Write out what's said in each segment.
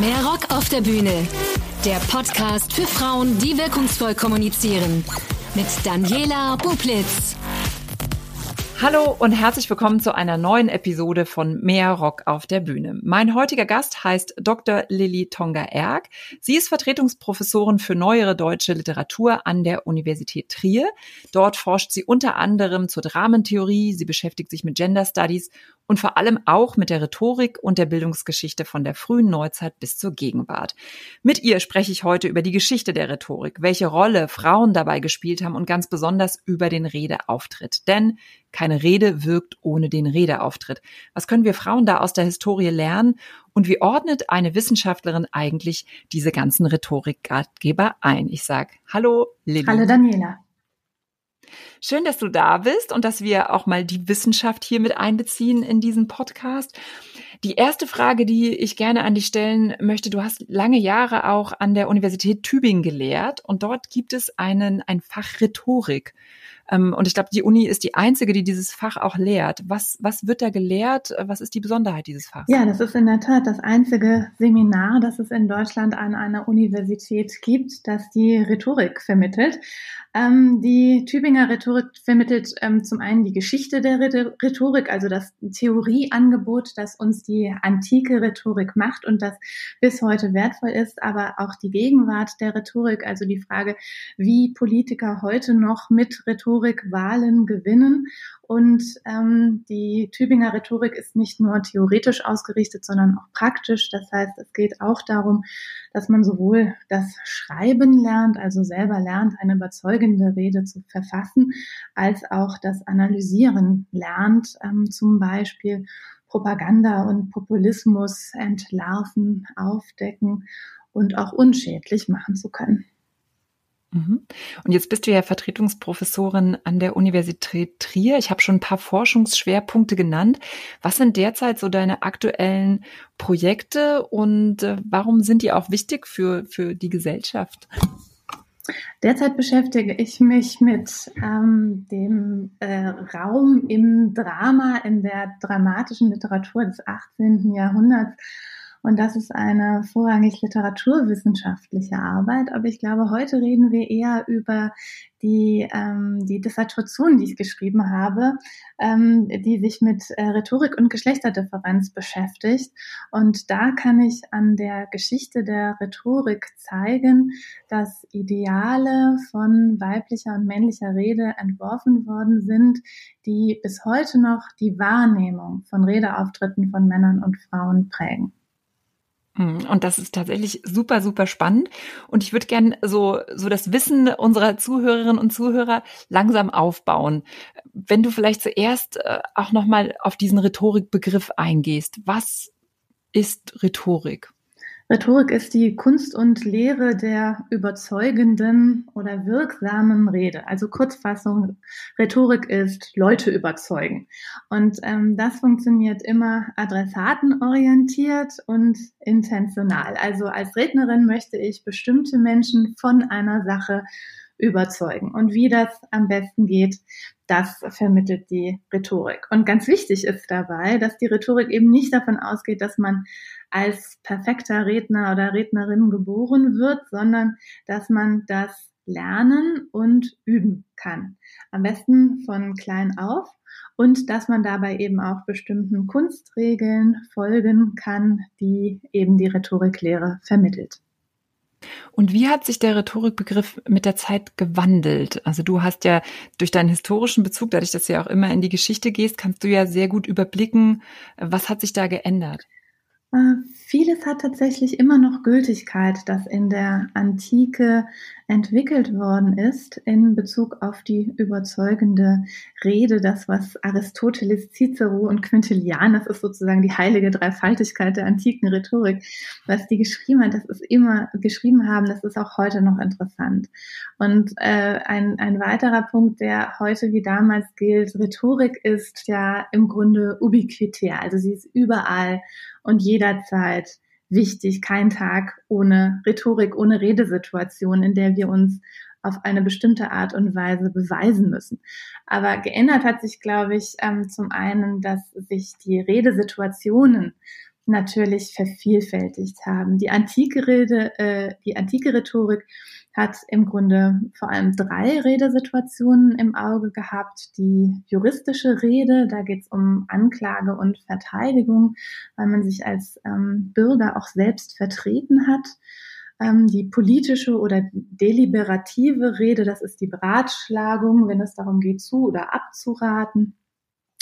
Mehr Rock auf der Bühne. Der Podcast für Frauen, die wirkungsvoll kommunizieren. Mit Daniela Bublitz. Hallo und herzlich willkommen zu einer neuen Episode von Mehr Rock auf der Bühne. Mein heutiger Gast heißt Dr. Lilly Tonga-Erg. Sie ist Vertretungsprofessorin für neuere deutsche Literatur an der Universität Trier. Dort forscht sie unter anderem zur Dramentheorie, sie beschäftigt sich mit Gender Studies und vor allem auch mit der Rhetorik und der Bildungsgeschichte von der frühen Neuzeit bis zur Gegenwart. Mit ihr spreche ich heute über die Geschichte der Rhetorik, welche Rolle Frauen dabei gespielt haben und ganz besonders über den Redeauftritt. Denn keine Rede wirkt ohne den Redeauftritt. Was können wir Frauen da aus der Historie lernen und wie ordnet eine Wissenschaftlerin eigentlich diese ganzen Rhetorikratgeber ein? Ich sage Hallo Lilly. Hallo Daniela. Schön, dass du da bist und dass wir auch mal die Wissenschaft hier mit einbeziehen in diesen Podcast. Die erste Frage, die ich gerne an dich stellen möchte, du hast lange Jahre auch an der Universität Tübingen gelehrt und dort gibt es einen, ein Fach Rhetorik. Ähm, und ich glaube, die Uni ist die einzige, die dieses Fach auch lehrt. Was, was wird da gelehrt? Was ist die Besonderheit dieses Fachs? Ja, das ist in der Tat das einzige Seminar, das es in Deutschland an einer Universität gibt, das die Rhetorik vermittelt. Ähm, die Tübinger Rhetorik vermittelt ähm, zum einen die Geschichte der Rhetorik, also das Theorieangebot, das uns die antike Rhetorik macht und das bis heute wertvoll ist, aber auch die Gegenwart der Rhetorik, also die Frage, wie Politiker heute noch mit Rhetorik Wahlen gewinnen und ähm, die Tübinger Rhetorik ist nicht nur theoretisch ausgerichtet, sondern auch praktisch. Das heißt, es geht auch darum, dass man sowohl das Schreiben lernt, also selber lernt, eine überzeugende Rede zu verfassen, als auch das Analysieren lernt, ähm, zum Beispiel Propaganda und Populismus entlarven, aufdecken und auch unschädlich machen zu können. Mhm. Und jetzt bist du ja Vertretungsprofessorin an der Universität Trier. Ich habe schon ein paar Forschungsschwerpunkte genannt. Was sind derzeit so deine aktuellen Projekte und äh, warum sind die auch wichtig für, für die Gesellschaft? Derzeit beschäftige ich mich mit ähm, dem äh, Raum im Drama, in der dramatischen Literatur des 18. Jahrhunderts und das ist eine vorrangig literaturwissenschaftliche Arbeit. Aber ich glaube, heute reden wir eher über die, ähm, die Dissertation, die ich geschrieben habe, ähm, die sich mit äh, Rhetorik und Geschlechterdifferenz beschäftigt. Und da kann ich an der Geschichte der Rhetorik zeigen, dass Ideale von weiblicher und männlicher Rede entworfen worden sind, die bis heute noch die Wahrnehmung von Redeauftritten von Männern und Frauen prägen. Hm, und das ist tatsächlich super, super spannend. Und ich würde gerne so, so das Wissen unserer Zuhörerinnen und Zuhörer langsam aufbauen. Wenn du vielleicht zuerst äh, auch nochmal auf diesen Rhetorikbegriff eingehst. Was ist Rhetorik? Rhetorik ist die Kunst und Lehre der überzeugenden oder wirksamen Rede. Also Kurzfassung, Rhetorik ist Leute überzeugen. Und ähm, das funktioniert immer adressatenorientiert und intentional. Also als Rednerin möchte ich bestimmte Menschen von einer Sache überzeugen. Und wie das am besten geht, das vermittelt die Rhetorik. Und ganz wichtig ist dabei, dass die Rhetorik eben nicht davon ausgeht, dass man als perfekter Redner oder Rednerin geboren wird, sondern dass man das lernen und üben kann. Am besten von klein auf und dass man dabei eben auch bestimmten Kunstregeln folgen kann, die eben die Rhetoriklehre vermittelt. Und wie hat sich der Rhetorikbegriff mit der Zeit gewandelt? Also du hast ja durch deinen historischen Bezug, dadurch, dass du ja auch immer in die Geschichte gehst, kannst du ja sehr gut überblicken, was hat sich da geändert? Äh, vieles hat tatsächlich immer noch Gültigkeit, das in der Antike entwickelt worden ist in Bezug auf die überzeugende Rede, das was Aristoteles, Cicero und Quintilian, das ist sozusagen die heilige Dreifaltigkeit der antiken Rhetorik, was die geschrieben hat, das ist immer geschrieben haben, das ist auch heute noch interessant. Und äh, ein, ein weiterer Punkt, der heute wie damals gilt, Rhetorik ist ja im Grunde ubiquitär, also sie ist überall und jederzeit wichtig, kein Tag ohne Rhetorik, ohne Redesituation, in der wir uns auf eine bestimmte Art und Weise beweisen müssen. Aber geändert hat sich, glaube ich, ähm, zum einen, dass sich die Redesituationen natürlich vervielfältigt haben. Die antike Rede, äh, die antike Rhetorik hat im Grunde vor allem drei Redesituationen im Auge gehabt. Die juristische Rede, da geht es um Anklage und Verteidigung, weil man sich als ähm, Bürger auch selbst vertreten hat. Ähm, die politische oder deliberative Rede, das ist die Beratschlagung, wenn es darum geht, zu oder abzuraten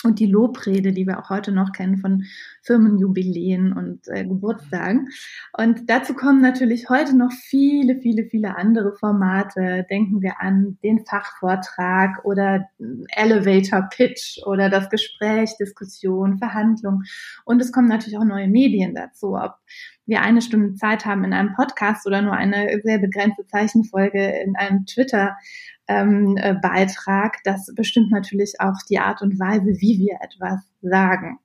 und die Lobrede, die wir auch heute noch kennen von Firmenjubiläen und äh, Geburtstagen. Und dazu kommen natürlich heute noch viele, viele, viele andere Formate. Denken wir an den Fachvortrag oder Elevator Pitch oder das Gespräch, Diskussion, Verhandlung. Und es kommen natürlich auch neue Medien dazu, ob wir eine Stunde Zeit haben in einem Podcast oder nur eine sehr begrenzte Zeichenfolge in einem Twitter ähm, äh, Beitrag, das bestimmt natürlich auch die Art und Weise, wie wir etwas sagen.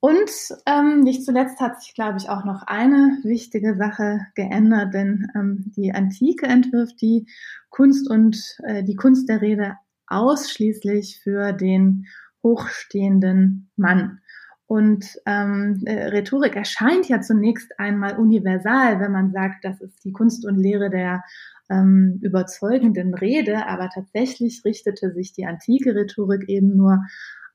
Und ähm, nicht zuletzt hat sich, glaube ich, auch noch eine wichtige Sache geändert, denn ähm, die Antike entwirft die Kunst und äh, die Kunst der Rede ausschließlich für den hochstehenden Mann. Und ähm, äh, Rhetorik erscheint ja zunächst einmal universal, wenn man sagt, das ist die Kunst und Lehre der ähm, überzeugenden Rede, aber tatsächlich richtete sich die antike Rhetorik eben nur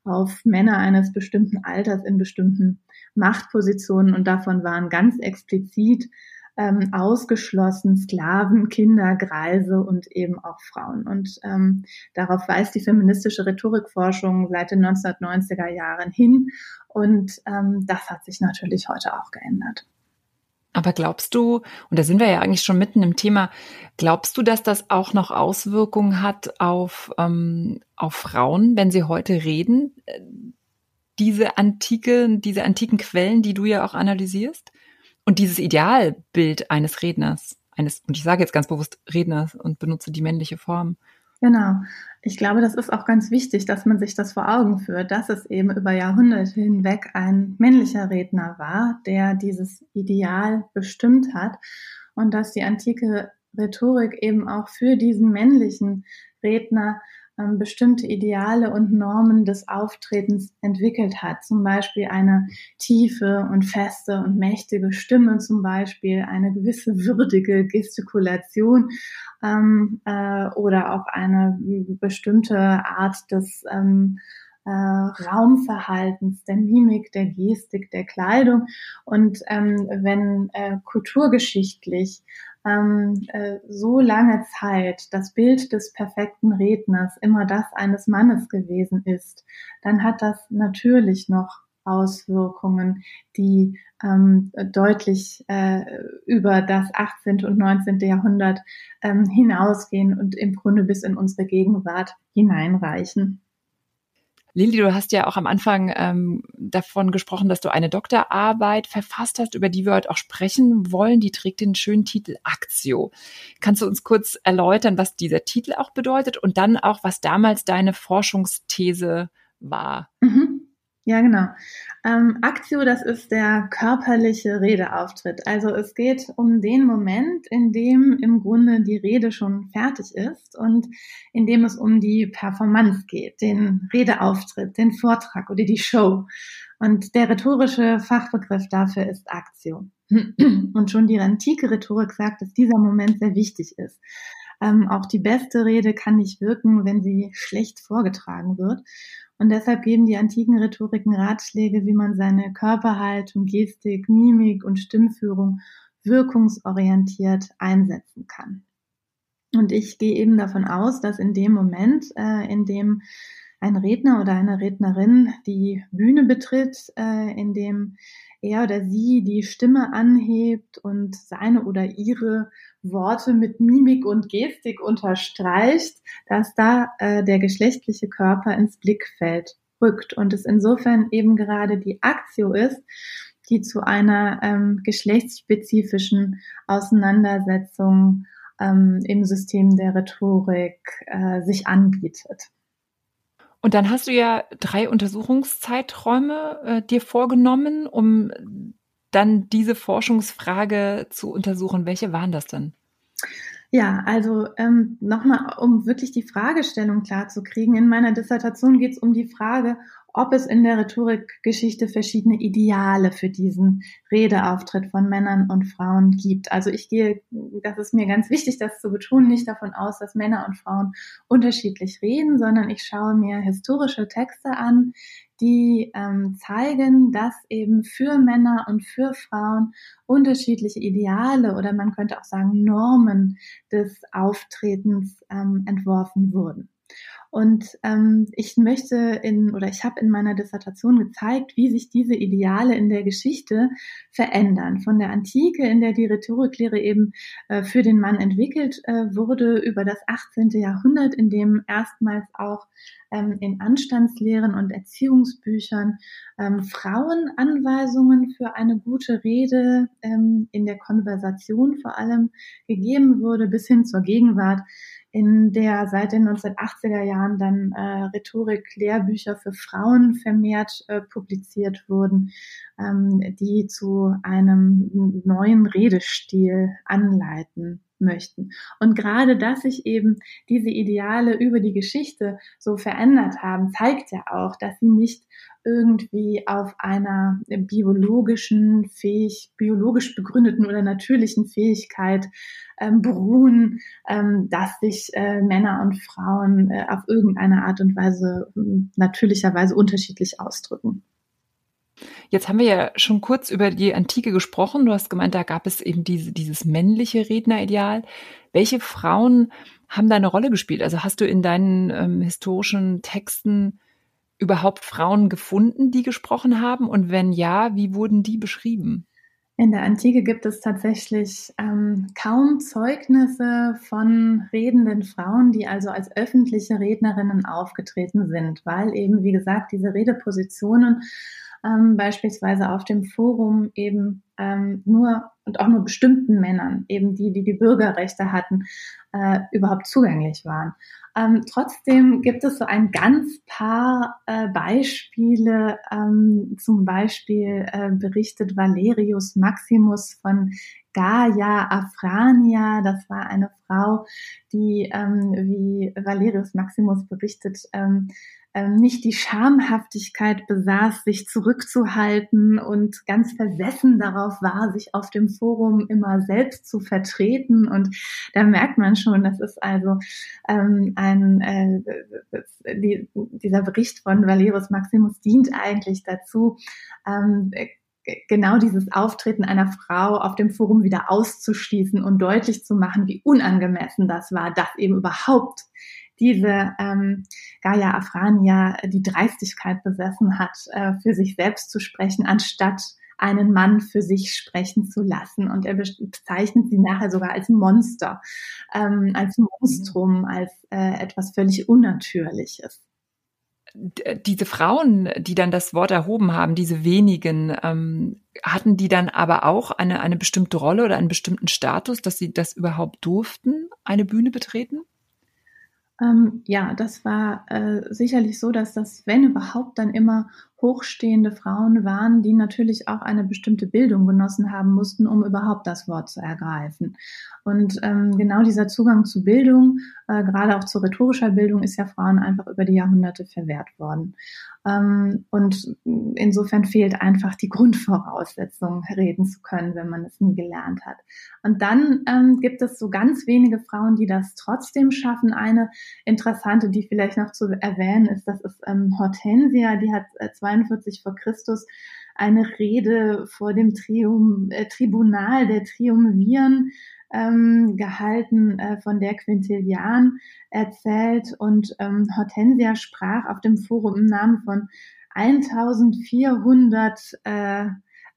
auf Männer eines bestimmten Alters in bestimmten Machtpositionen und davon waren ganz explizit ähm, ausgeschlossen Sklaven, Kinder, Greise und eben auch Frauen. Und ähm, darauf weist die feministische Rhetorikforschung seit den 1990er Jahren hin. Und ähm, das hat sich natürlich heute auch geändert. Aber glaubst du, und da sind wir ja eigentlich schon mitten im Thema, glaubst du, dass das auch noch Auswirkungen hat auf, ähm, auf Frauen, wenn sie heute reden? Diese antike, diese antiken Quellen, die du ja auch analysierst? Und dieses Idealbild eines Redners, eines, und ich sage jetzt ganz bewusst Redners und benutze die männliche Form. Genau. Ich glaube, das ist auch ganz wichtig, dass man sich das vor Augen führt, dass es eben über Jahrhunderte hinweg ein männlicher Redner war, der dieses Ideal bestimmt hat und dass die antike Rhetorik eben auch für diesen männlichen Redner ähm, bestimmte Ideale und Normen des Auftretens entwickelt hat. Zum Beispiel eine tiefe und feste und mächtige Stimme, zum Beispiel eine gewisse würdige Gestikulation ähm, äh, oder auch eine bestimmte Art des ähm, äh, Raumverhaltens, der Mimik, der Gestik, der Kleidung. Und ähm, wenn äh, kulturgeschichtlich ähm, äh, so lange Zeit das Bild des perfekten Redners immer das eines Mannes gewesen ist, dann hat das natürlich noch Auswirkungen, die ähm, deutlich äh, über das 18. und 19. Jahrhundert ähm, hinausgehen und im Grunde bis in unsere Gegenwart hineinreichen. Lili, du hast ja auch am Anfang ähm, davon gesprochen, dass du eine Doktorarbeit verfasst hast, über die wir heute auch sprechen wollen. Die trägt den schönen Titel Aktio. Kannst du uns kurz erläutern, was dieser Titel auch bedeutet und dann auch, was damals deine Forschungsthese war? Mhm. Ja, genau. Ähm, Aktio, das ist der körperliche Redeauftritt. Also es geht um den Moment, in dem im Grunde die Rede schon fertig ist und in dem es um die Performance geht, den Redeauftritt, den Vortrag oder die Show. Und der rhetorische Fachbegriff dafür ist Aktio. Und schon die antike Rhetorik sagt, dass dieser Moment sehr wichtig ist. Ähm, auch die beste Rede kann nicht wirken, wenn sie schlecht vorgetragen wird. Und deshalb geben die antiken Rhetoriken Ratschläge, wie man seine Körperhaltung, Gestik, Mimik und Stimmführung wirkungsorientiert einsetzen kann. Und ich gehe eben davon aus, dass in dem Moment, äh, in dem ein Redner oder eine Rednerin die Bühne betritt, äh, in dem er oder sie die Stimme anhebt und seine oder ihre Worte mit Mimik und Gestik unterstreicht, dass da äh, der geschlechtliche Körper ins Blickfeld rückt und es insofern eben gerade die Aktio ist, die zu einer ähm, geschlechtsspezifischen Auseinandersetzung ähm, im System der Rhetorik äh, sich anbietet. Und dann hast du ja drei Untersuchungszeiträume äh, dir vorgenommen, um dann diese Forschungsfrage zu untersuchen. Welche waren das denn? Ja, also ähm, nochmal, um wirklich die Fragestellung klar zu kriegen. In meiner Dissertation geht es um die Frage, ob es in der Rhetorikgeschichte verschiedene Ideale für diesen Redeauftritt von Männern und Frauen gibt. Also ich gehe, das ist mir ganz wichtig, das zu betonen, nicht davon aus, dass Männer und Frauen unterschiedlich reden, sondern ich schaue mir historische Texte an, die ähm, zeigen, dass eben für Männer und für Frauen unterschiedliche Ideale oder man könnte auch sagen Normen des Auftretens ähm, entworfen wurden. Und ähm, ich möchte in oder ich habe in meiner Dissertation gezeigt, wie sich diese Ideale in der Geschichte verändern. Von der Antike, in der die Rhetoriklehre eben äh, für den Mann entwickelt äh, wurde, über das 18. Jahrhundert, in dem erstmals auch ähm, in Anstandslehren und Erziehungsbüchern ähm, Frauenanweisungen für eine gute Rede ähm, in der Konversation vor allem gegeben wurde, bis hin zur Gegenwart in der seit den 1980er Jahren dann äh, Rhetorik-Lehrbücher für Frauen vermehrt äh, publiziert wurden, ähm, die zu einem neuen Redestil anleiten möchten. Und gerade, dass sich eben diese Ideale über die Geschichte so verändert haben, zeigt ja auch, dass sie nicht irgendwie auf einer biologischen, fähig, biologisch begründeten oder natürlichen Fähigkeit ähm, beruhen, ähm, dass sich äh, Männer und Frauen äh, auf irgendeine Art und Weise äh, natürlicherweise unterschiedlich ausdrücken. Jetzt haben wir ja schon kurz über die Antike gesprochen. Du hast gemeint, da gab es eben diese, dieses männliche Rednerideal. Welche Frauen haben da eine Rolle gespielt? Also hast du in deinen ähm, historischen Texten überhaupt Frauen gefunden, die gesprochen haben? Und wenn ja, wie wurden die beschrieben? In der Antike gibt es tatsächlich ähm, kaum Zeugnisse von redenden Frauen, die also als öffentliche Rednerinnen aufgetreten sind, weil eben, wie gesagt, diese Redepositionen ähm, beispielsweise auf dem Forum eben ähm, nur und auch nur bestimmten Männern, eben die, die die Bürgerrechte hatten, äh, überhaupt zugänglich waren. Ähm, trotzdem gibt es so ein ganz paar äh, Beispiele. Ähm, zum Beispiel äh, berichtet Valerius Maximus von Gaia Afrania. Das war eine Frau, die, ähm, wie Valerius Maximus berichtet, ähm, nicht die Schamhaftigkeit besaß, sich zurückzuhalten und ganz versessen darauf war, sich auf dem Forum immer selbst zu vertreten. Und da merkt man schon, das ist also ähm, ein, äh, die, dieser Bericht von Valerius Maximus dient eigentlich dazu, ähm, genau dieses Auftreten einer Frau auf dem Forum wieder auszuschließen und deutlich zu machen, wie unangemessen das war, dass eben überhaupt diese ähm, Gaia Afrania die Dreistigkeit besessen hat, äh, für sich selbst zu sprechen, anstatt einen Mann für sich sprechen zu lassen. Und er bezeichnet sie nachher sogar als Monster, ähm, als Monstrum, als äh, etwas völlig Unnatürliches diese Frauen, die dann das Wort erhoben haben, diese wenigen, ähm, hatten die dann aber auch eine, eine bestimmte Rolle oder einen bestimmten Status, dass sie das überhaupt durften, eine Bühne betreten? Ähm, ja, das war äh, sicherlich so, dass das, wenn überhaupt, dann immer hochstehende Frauen waren, die natürlich auch eine bestimmte Bildung genossen haben mussten, um überhaupt das Wort zu ergreifen. Und ähm, genau dieser Zugang zu Bildung, äh, gerade auch zu rhetorischer Bildung, ist ja Frauen einfach über die Jahrhunderte verwehrt worden. Ähm, und insofern fehlt einfach die Grundvoraussetzung, reden zu können, wenn man es nie gelernt hat. Und dann ähm, gibt es so ganz wenige Frauen, die das trotzdem schaffen. Eine interessante, die vielleicht noch zu erwähnen ist, das ist ähm, Hortensia, die hat äh, 42 vor Christus eine Rede vor dem Trium, äh, Tribunal der Triumviren ähm, gehalten, äh, von der Quintilian erzählt. Und ähm, Hortensia sprach auf dem Forum im Namen von 1400 äh,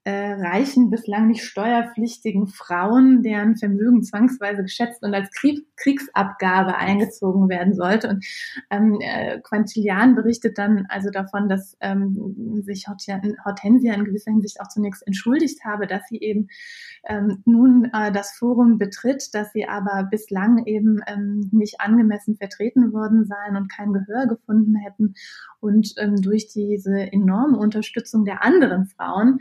äh, reichen, bislang nicht steuerpflichtigen Frauen, deren Vermögen zwangsweise geschätzt und als Krieg, Kriegsabgabe eingezogen werden sollte. Und ähm, äh, Quintilian berichtet dann also davon, dass ähm, sich Hortensia in gewisser Hinsicht auch zunächst entschuldigt habe, dass sie eben ähm, nun äh, das Forum betritt, dass sie aber bislang eben ähm, nicht angemessen vertreten worden seien und kein Gehör gefunden hätten. Und ähm, durch diese enorme Unterstützung der anderen Frauen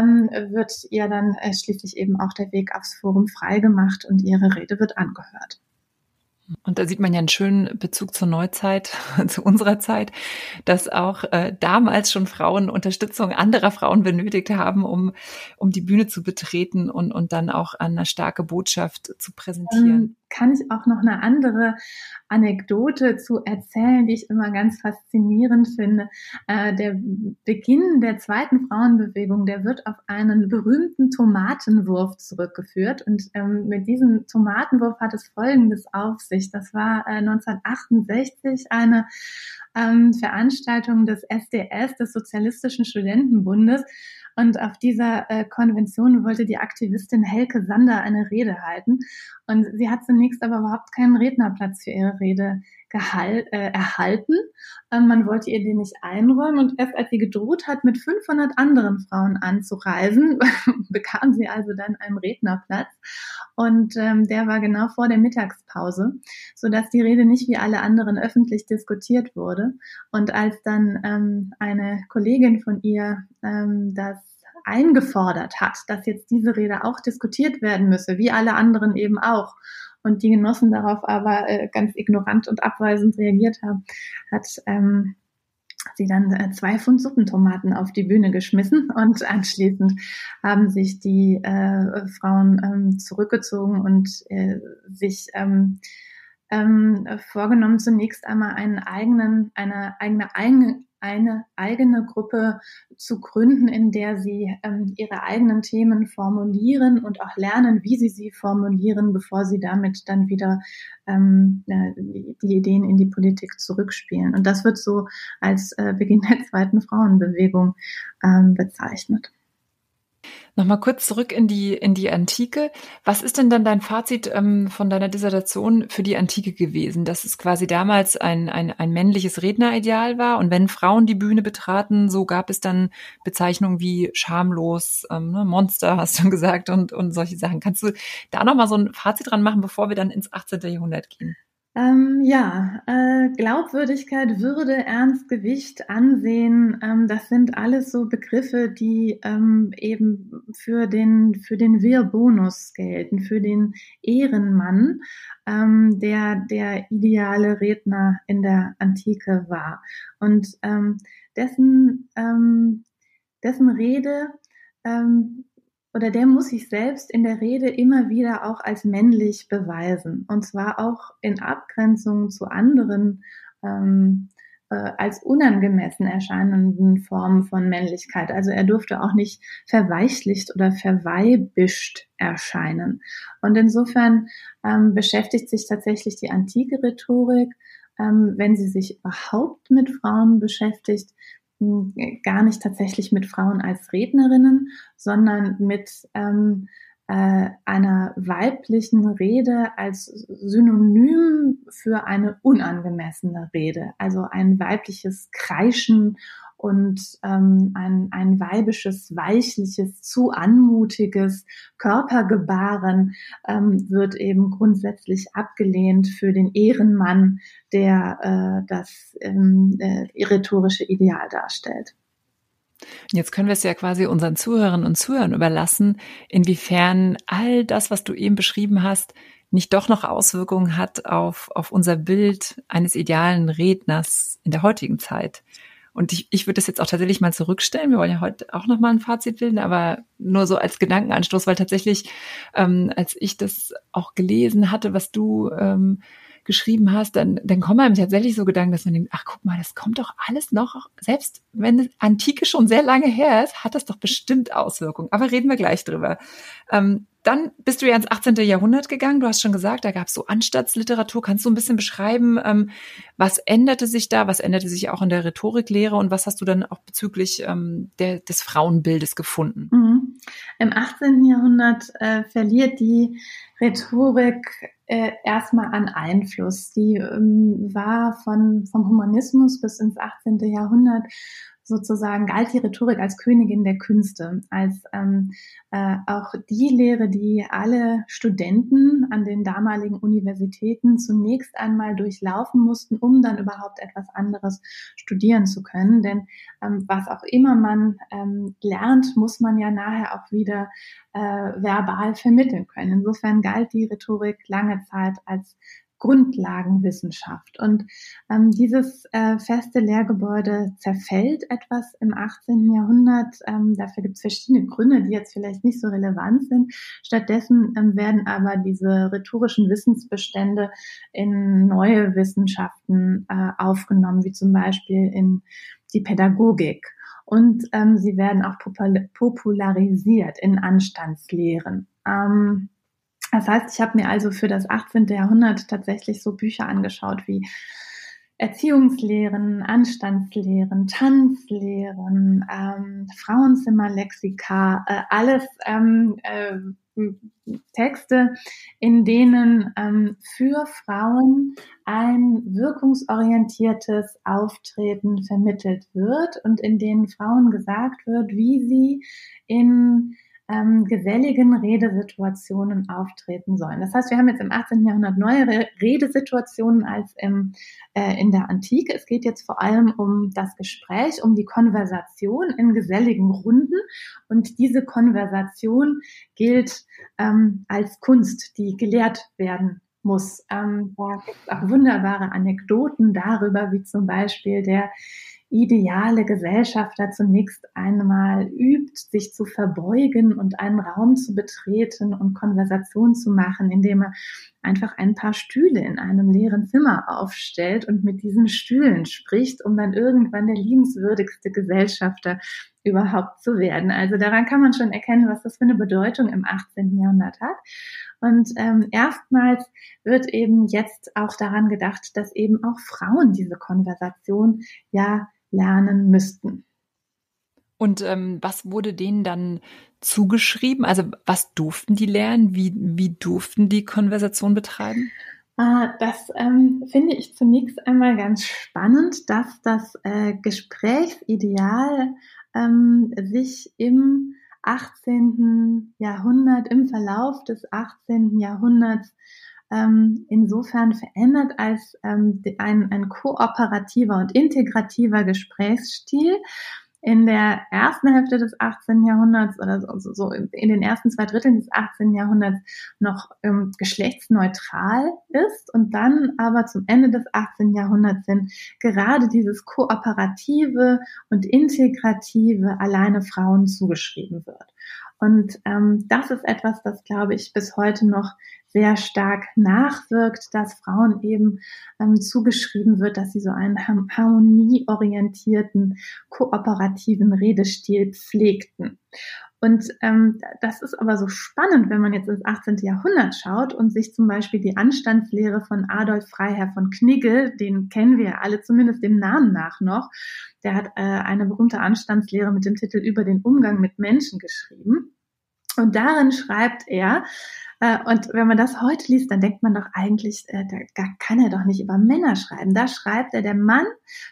ähm, wird ihr dann äh, schließlich eben auch der Weg aufs Forum freigemacht und ihre Rede wird angehört. Und da sieht man ja einen schönen Bezug zur Neuzeit, zu unserer Zeit, dass auch äh, damals schon Frauen Unterstützung anderer Frauen benötigt haben, um, um die Bühne zu betreten und, und dann auch eine starke Botschaft zu präsentieren. Kann ich auch noch eine andere Anekdote zu erzählen, die ich immer ganz faszinierend finde. Äh, der Beginn der zweiten Frauenbewegung, der wird auf einen berühmten Tomatenwurf zurückgeführt. Und ähm, mit diesem Tomatenwurf hat es Folgendes auf sich. Das war äh, 1968 eine ähm, Veranstaltung des SDS, des Sozialistischen Studentenbundes. Und auf dieser äh, Konvention wollte die Aktivistin Helke Sander eine Rede halten. Und sie hat zunächst aber überhaupt keinen Rednerplatz für ihre Rede gehalt, äh, erhalten. Ähm, man wollte ihr den nicht einräumen und erst als sie gedroht hat, mit 500 anderen Frauen anzureisen, bekam sie also dann einen Rednerplatz und ähm, der war genau vor der Mittagspause, so dass die Rede nicht wie alle anderen öffentlich diskutiert wurde. Und als dann ähm, eine Kollegin von ihr ähm, das eingefordert hat, dass jetzt diese Rede auch diskutiert werden müsse, wie alle anderen eben auch und die Genossen darauf aber äh, ganz ignorant und abweisend reagiert haben, hat ähm, sie dann äh, zwei Pfund Suppentomaten auf die Bühne geschmissen und anschließend haben sich die äh, Frauen ähm, zurückgezogen und äh, sich ähm, ähm, vorgenommen, zunächst einmal einen eigenen, eine eigene, eigene eine eigene Gruppe zu gründen, in der sie ähm, ihre eigenen Themen formulieren und auch lernen, wie sie sie formulieren, bevor sie damit dann wieder ähm, äh, die Ideen in die Politik zurückspielen. Und das wird so als äh, Beginn der zweiten Frauenbewegung ähm, bezeichnet. Nochmal kurz zurück in die, in die Antike. Was ist denn dann dein Fazit ähm, von deiner Dissertation für die Antike gewesen? Dass es quasi damals ein, ein, ein männliches Rednerideal war und wenn Frauen die Bühne betraten, so gab es dann Bezeichnungen wie schamlos, ähm, ne, Monster, hast du gesagt, und, und solche Sachen. Kannst du da nochmal so ein Fazit dran machen, bevor wir dann ins 18. Jahrhundert gehen? Ähm, ja, äh, Glaubwürdigkeit, Würde, Ernst, Gewicht, Ansehen, ähm, das sind alles so Begriffe, die ähm, eben für den, für den Wir-Bonus gelten, für den Ehrenmann, ähm, der der ideale Redner in der Antike war. Und ähm, dessen, ähm, dessen Rede oder der muss sich selbst in der Rede immer wieder auch als männlich beweisen. Und zwar auch in Abgrenzung zu anderen ähm, äh, als unangemessen erscheinenden Formen von Männlichkeit. Also er durfte auch nicht verweichlicht oder verweibischt erscheinen. Und insofern ähm, beschäftigt sich tatsächlich die antike Rhetorik, ähm, wenn sie sich überhaupt mit Frauen beschäftigt, gar nicht tatsächlich mit Frauen als Rednerinnen, sondern mit ähm, äh, einer weiblichen Rede als Synonym für eine unangemessene Rede, also ein weibliches Kreischen und ähm, ein, ein weibisches, weichliches, zu anmutiges Körpergebaren ähm, wird eben grundsätzlich abgelehnt für den Ehrenmann, der äh, das ähm, äh, rhetorische Ideal darstellt. Jetzt können wir es ja quasi unseren Zuhörern und Zuhörern überlassen, inwiefern all das, was du eben beschrieben hast, nicht doch noch Auswirkungen hat auf, auf unser Bild eines idealen Redners in der heutigen Zeit. Und ich, ich würde das jetzt auch tatsächlich mal zurückstellen. Wir wollen ja heute auch noch mal ein Fazit bilden, aber nur so als Gedankenanstoß, weil tatsächlich, ähm, als ich das auch gelesen hatte, was du ähm, geschrieben hast, dann, dann kommen einem tatsächlich so Gedanken, dass man denkt, ach guck mal, das kommt doch alles noch, selbst wenn Antike schon sehr lange her ist, hat das doch bestimmt Auswirkungen. Aber reden wir gleich drüber. Ähm, dann bist du ja ins 18. Jahrhundert gegangen. Du hast schon gesagt, da gab es so Anstaltsliteratur. Kannst du ein bisschen beschreiben, ähm, was änderte sich da? Was änderte sich auch in der Rhetoriklehre? Und was hast du dann auch bezüglich ähm, der, des Frauenbildes gefunden? Mhm. Im 18. Jahrhundert äh, verliert die Rhetorik äh, erstmal an Einfluss. Die ähm, war von, vom Humanismus bis ins 18. Jahrhundert sozusagen galt die Rhetorik als Königin der Künste, als ähm, äh, auch die Lehre, die alle Studenten an den damaligen Universitäten zunächst einmal durchlaufen mussten, um dann überhaupt etwas anderes studieren zu können. Denn ähm, was auch immer man ähm, lernt, muss man ja nachher auch wieder äh, verbal vermitteln können. Insofern galt die Rhetorik lange Zeit als Grundlagenwissenschaft. Und ähm, dieses äh, feste Lehrgebäude zerfällt etwas im 18. Jahrhundert. Ähm, dafür gibt es verschiedene Gründe, die jetzt vielleicht nicht so relevant sind. Stattdessen ähm, werden aber diese rhetorischen Wissensbestände in neue Wissenschaften äh, aufgenommen, wie zum Beispiel in die Pädagogik. Und ähm, sie werden auch popularisiert in Anstandslehren. Ähm, das heißt, ich habe mir also für das 18. Jahrhundert tatsächlich so Bücher angeschaut wie Erziehungslehren, Anstandslehren, Tanzlehren, ähm, Frauenzimmerlexika, äh, alles ähm, äh, Texte, in denen ähm, für Frauen ein wirkungsorientiertes Auftreten vermittelt wird und in denen Frauen gesagt wird, wie sie in ähm, geselligen Redesituationen auftreten sollen. Das heißt, wir haben jetzt im 18. Jahrhundert neuere Redesituationen als im, äh, in der Antike. Es geht jetzt vor allem um das Gespräch, um die Konversation in geselligen Runden. Und diese Konversation gilt ähm, als Kunst, die gelehrt werden muss. Ähm, da gibt es auch wunderbare Anekdoten darüber, wie zum Beispiel der ideale Gesellschafter zunächst einmal übt, sich zu verbeugen und einen Raum zu betreten und Konversation zu machen, indem er einfach ein paar Stühle in einem leeren Zimmer aufstellt und mit diesen Stühlen spricht, um dann irgendwann der liebenswürdigste Gesellschafter überhaupt zu werden. Also daran kann man schon erkennen, was das für eine Bedeutung im 18. Jahrhundert hat. Und ähm, erstmals wird eben jetzt auch daran gedacht, dass eben auch Frauen diese Konversation ja lernen müssten. Und ähm, was wurde denen dann zugeschrieben? Also was durften die lernen? Wie, wie durften die Konversation betreiben? Ah, das ähm, finde ich zunächst einmal ganz spannend, dass das äh, Gesprächsideal ähm, sich im 18. Jahrhundert, im Verlauf des 18. Jahrhunderts ähm, insofern verändert als ähm, ein, ein kooperativer und integrativer Gesprächsstil. In der ersten Hälfte des 18. Jahrhunderts oder so, so in den ersten zwei Dritteln des 18. Jahrhunderts noch ähm, geschlechtsneutral ist und dann aber zum Ende des 18. Jahrhunderts sind gerade dieses kooperative und integrative alleine Frauen zugeschrieben wird. Und ähm, das ist etwas, das, glaube ich, bis heute noch sehr stark nachwirkt, dass Frauen eben ähm, zugeschrieben wird, dass sie so einen harmonieorientierten, kooperativen Redestil pflegten. Und ähm, das ist aber so spannend, wenn man jetzt ins 18. Jahrhundert schaut und sich zum Beispiel die Anstandslehre von Adolf Freiherr von Knigge, den kennen wir alle zumindest dem Namen nach noch, der hat äh, eine berühmte Anstandslehre mit dem Titel Über den Umgang mit Menschen geschrieben. Und darin schreibt er, und wenn man das heute liest, dann denkt man doch eigentlich, äh, da kann er doch nicht über Männer schreiben. Da schreibt er, der Mann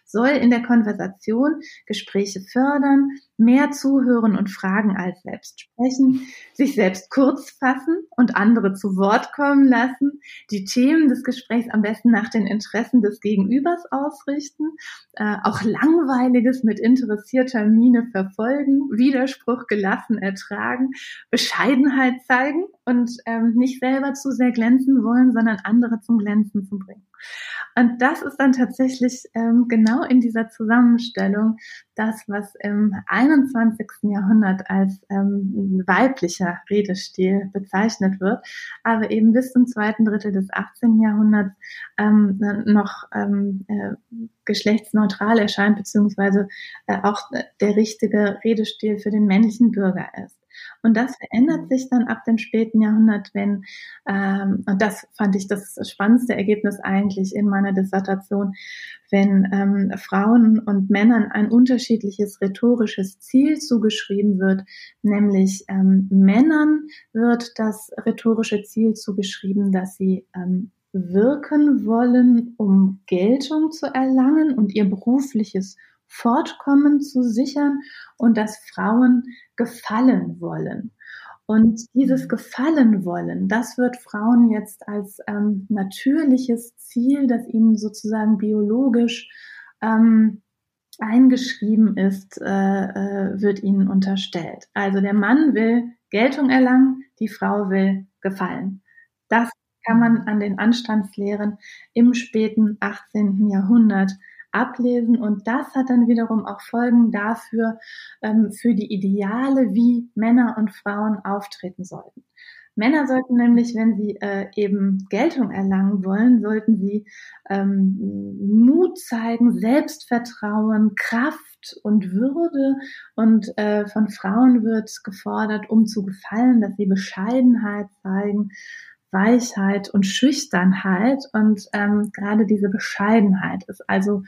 soll in der Konversation Gespräche fördern, mehr zuhören und fragen als selbst sprechen, sich selbst kurz fassen und andere zu Wort kommen lassen, die Themen des Gesprächs am besten nach den Interessen des Gegenübers ausrichten, äh, auch Langweiliges mit interessierter Miene verfolgen, Widerspruch gelassen ertragen, Bescheidenheit zeigen und ähm, nicht selber zu sehr glänzen wollen, sondern andere zum Glänzen zu bringen. Und das ist dann tatsächlich ähm, genau in dieser Zusammenstellung das, was im 21. Jahrhundert als ähm, weiblicher Redestil bezeichnet wird, aber eben bis zum zweiten Drittel des 18. Jahrhunderts ähm, noch ähm, äh, geschlechtsneutral erscheint, beziehungsweise äh, auch der richtige Redestil für den männlichen Bürger ist. Und das verändert mhm. sich dann ab dem späten Jahrhundert, wenn, ähm, und das fand ich das spannendste Ergebnis eigentlich in meiner Dissertation, wenn ähm, Frauen und Männern ein unterschiedliches rhetorisches Ziel zugeschrieben wird, nämlich ähm, Männern wird das rhetorische Ziel zugeschrieben, dass sie ähm, wirken wollen, um Geltung zu erlangen und ihr berufliches Fortkommen zu sichern und dass Frauen gefallen wollen. Und dieses. Gefallen wollen, das wird Frauen jetzt als ähm, natürliches Ziel, das ihnen sozusagen biologisch ähm, eingeschrieben ist, äh, äh, wird ihnen unterstellt. Also der Mann will Geltung erlangen, die Frau will gefallen. Das kann man an den Anstandslehren im späten 18. Jahrhundert ablesen. Und das hat dann wiederum auch Folgen dafür, ähm, für die Ideale, wie Männer und Frauen auftreten sollten. Männer sollten nämlich, wenn sie äh, eben Geltung erlangen wollen, sollten sie ähm, Mut zeigen, Selbstvertrauen, Kraft und Würde. Und äh, von Frauen wird gefordert, um zu gefallen, dass sie Bescheidenheit zeigen, Weichheit und Schüchternheit. Und ähm, gerade diese Bescheidenheit ist also,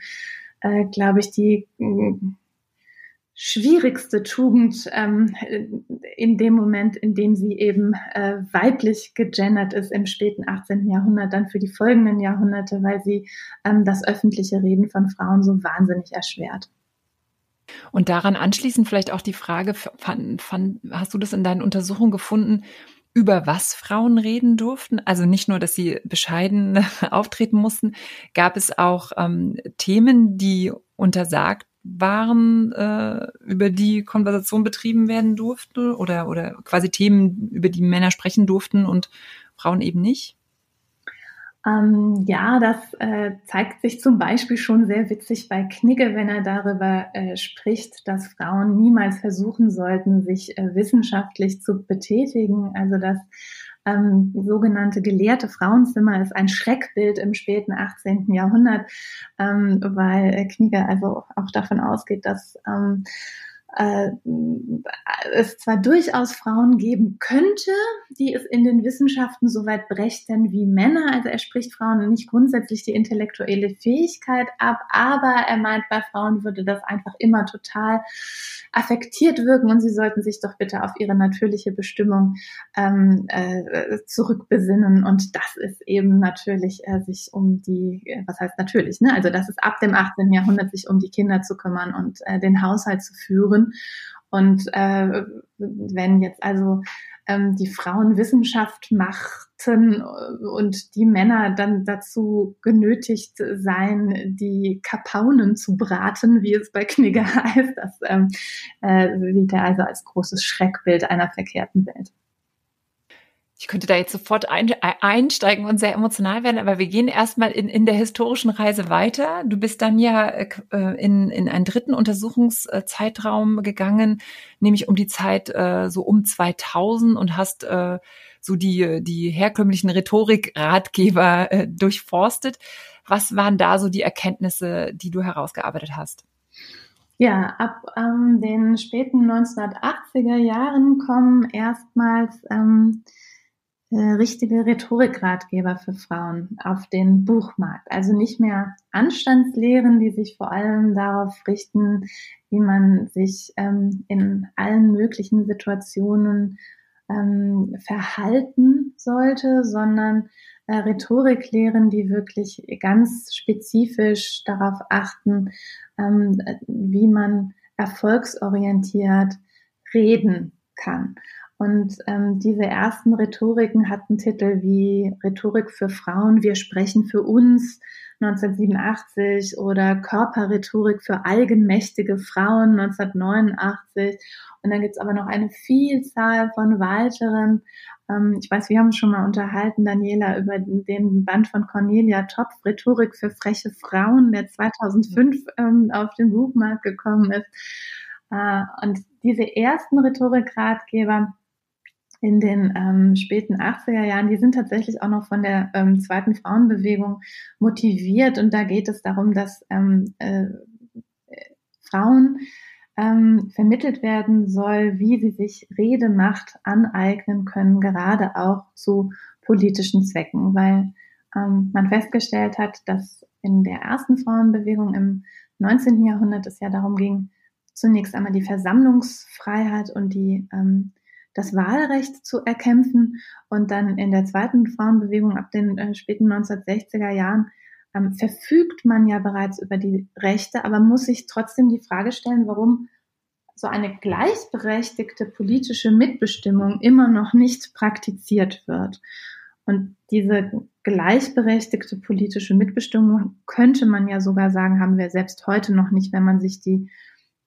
äh, glaube ich, die äh, schwierigste Tugend ähm, in dem Moment, in dem sie eben äh, weiblich gegendert ist im späten 18. Jahrhundert, dann für die folgenden Jahrhunderte, weil sie ähm, das öffentliche Reden von Frauen so wahnsinnig erschwert. Und daran anschließend vielleicht auch die Frage, fand, fand, hast du das in deinen Untersuchungen gefunden, über was Frauen reden durften. Also nicht nur, dass sie bescheiden auftreten mussten, gab es auch ähm, Themen, die untersagt waren, äh, über die Konversation betrieben werden durfte oder, oder quasi Themen, über die Männer sprechen durften und Frauen eben nicht? Ähm, ja, das äh, zeigt sich zum Beispiel schon sehr witzig bei Knigge, wenn er darüber äh, spricht, dass Frauen niemals versuchen sollten, sich äh, wissenschaftlich zu betätigen. Also das ähm, sogenannte gelehrte Frauenzimmer ist ein Schreckbild im späten 18. Jahrhundert, ähm, weil Knigge also auch davon ausgeht, dass ähm, äh, es zwar durchaus Frauen geben könnte, die es in den Wissenschaften so weit brächten wie Männer. Also er spricht Frauen nicht grundsätzlich die intellektuelle Fähigkeit ab, aber er meint, bei Frauen würde das einfach immer total affektiert wirken und sie sollten sich doch bitte auf ihre natürliche Bestimmung ähm, äh, zurückbesinnen. Und das ist eben natürlich äh, sich um die, äh, was heißt natürlich, ne? Also das ist ab dem 18. Jahrhundert sich um die Kinder zu kümmern und äh, den Haushalt zu führen. Und äh, wenn jetzt also ähm, die Frauen Wissenschaft machten und die Männer dann dazu genötigt seien, die Kapaunen zu braten, wie es bei Knigge heißt, das ähm, äh, sieht er also als großes Schreckbild einer verkehrten Welt. Ich könnte da jetzt sofort ein, einsteigen und sehr emotional werden, aber wir gehen erstmal in, in der historischen Reise weiter. Du bist dann ja äh, in, in einen dritten Untersuchungszeitraum gegangen, nämlich um die Zeit äh, so um 2000 und hast äh, so die, die herkömmlichen Rhetorik-Ratgeber äh, durchforstet. Was waren da so die Erkenntnisse, die du herausgearbeitet hast? Ja, ab ähm, den späten 1980er Jahren kommen erstmals ähm, äh, richtige Rhetorikratgeber für Frauen auf den Buchmarkt. Also nicht mehr Anstandslehren, die sich vor allem darauf richten, wie man sich ähm, in allen möglichen Situationen ähm, verhalten sollte, sondern äh, Rhetoriklehren, die wirklich ganz spezifisch darauf achten, ähm, wie man erfolgsorientiert reden kann. Und ähm, diese ersten Rhetoriken hatten Titel wie Rhetorik für Frauen, wir sprechen für uns 1987 oder Körperrhetorik für eigenmächtige Frauen 1989. Und dann gibt's aber noch eine Vielzahl von weiteren. Ähm, ich weiß, wir haben schon mal unterhalten, Daniela, über den Band von Cornelia Topf, Rhetorik für freche Frauen, der 2005 ähm, auf den Buchmarkt gekommen ist. Äh, und diese ersten Rhetorikratgeber, in den ähm, späten 80er Jahren, die sind tatsächlich auch noch von der ähm, zweiten Frauenbewegung motiviert. Und da geht es darum, dass ähm, äh, Frauen ähm, vermittelt werden soll, wie sie sich Redemacht aneignen können, gerade auch zu politischen Zwecken, weil ähm, man festgestellt hat, dass in der ersten Frauenbewegung im 19. Jahrhundert es ja darum ging, zunächst einmal die Versammlungsfreiheit und die ähm, das Wahlrecht zu erkämpfen und dann in der zweiten Frauenbewegung ab den äh, späten 1960er Jahren ähm, verfügt man ja bereits über die Rechte, aber muss sich trotzdem die Frage stellen, warum so eine gleichberechtigte politische Mitbestimmung immer noch nicht praktiziert wird. Und diese gleichberechtigte politische Mitbestimmung könnte man ja sogar sagen, haben wir selbst heute noch nicht, wenn man sich die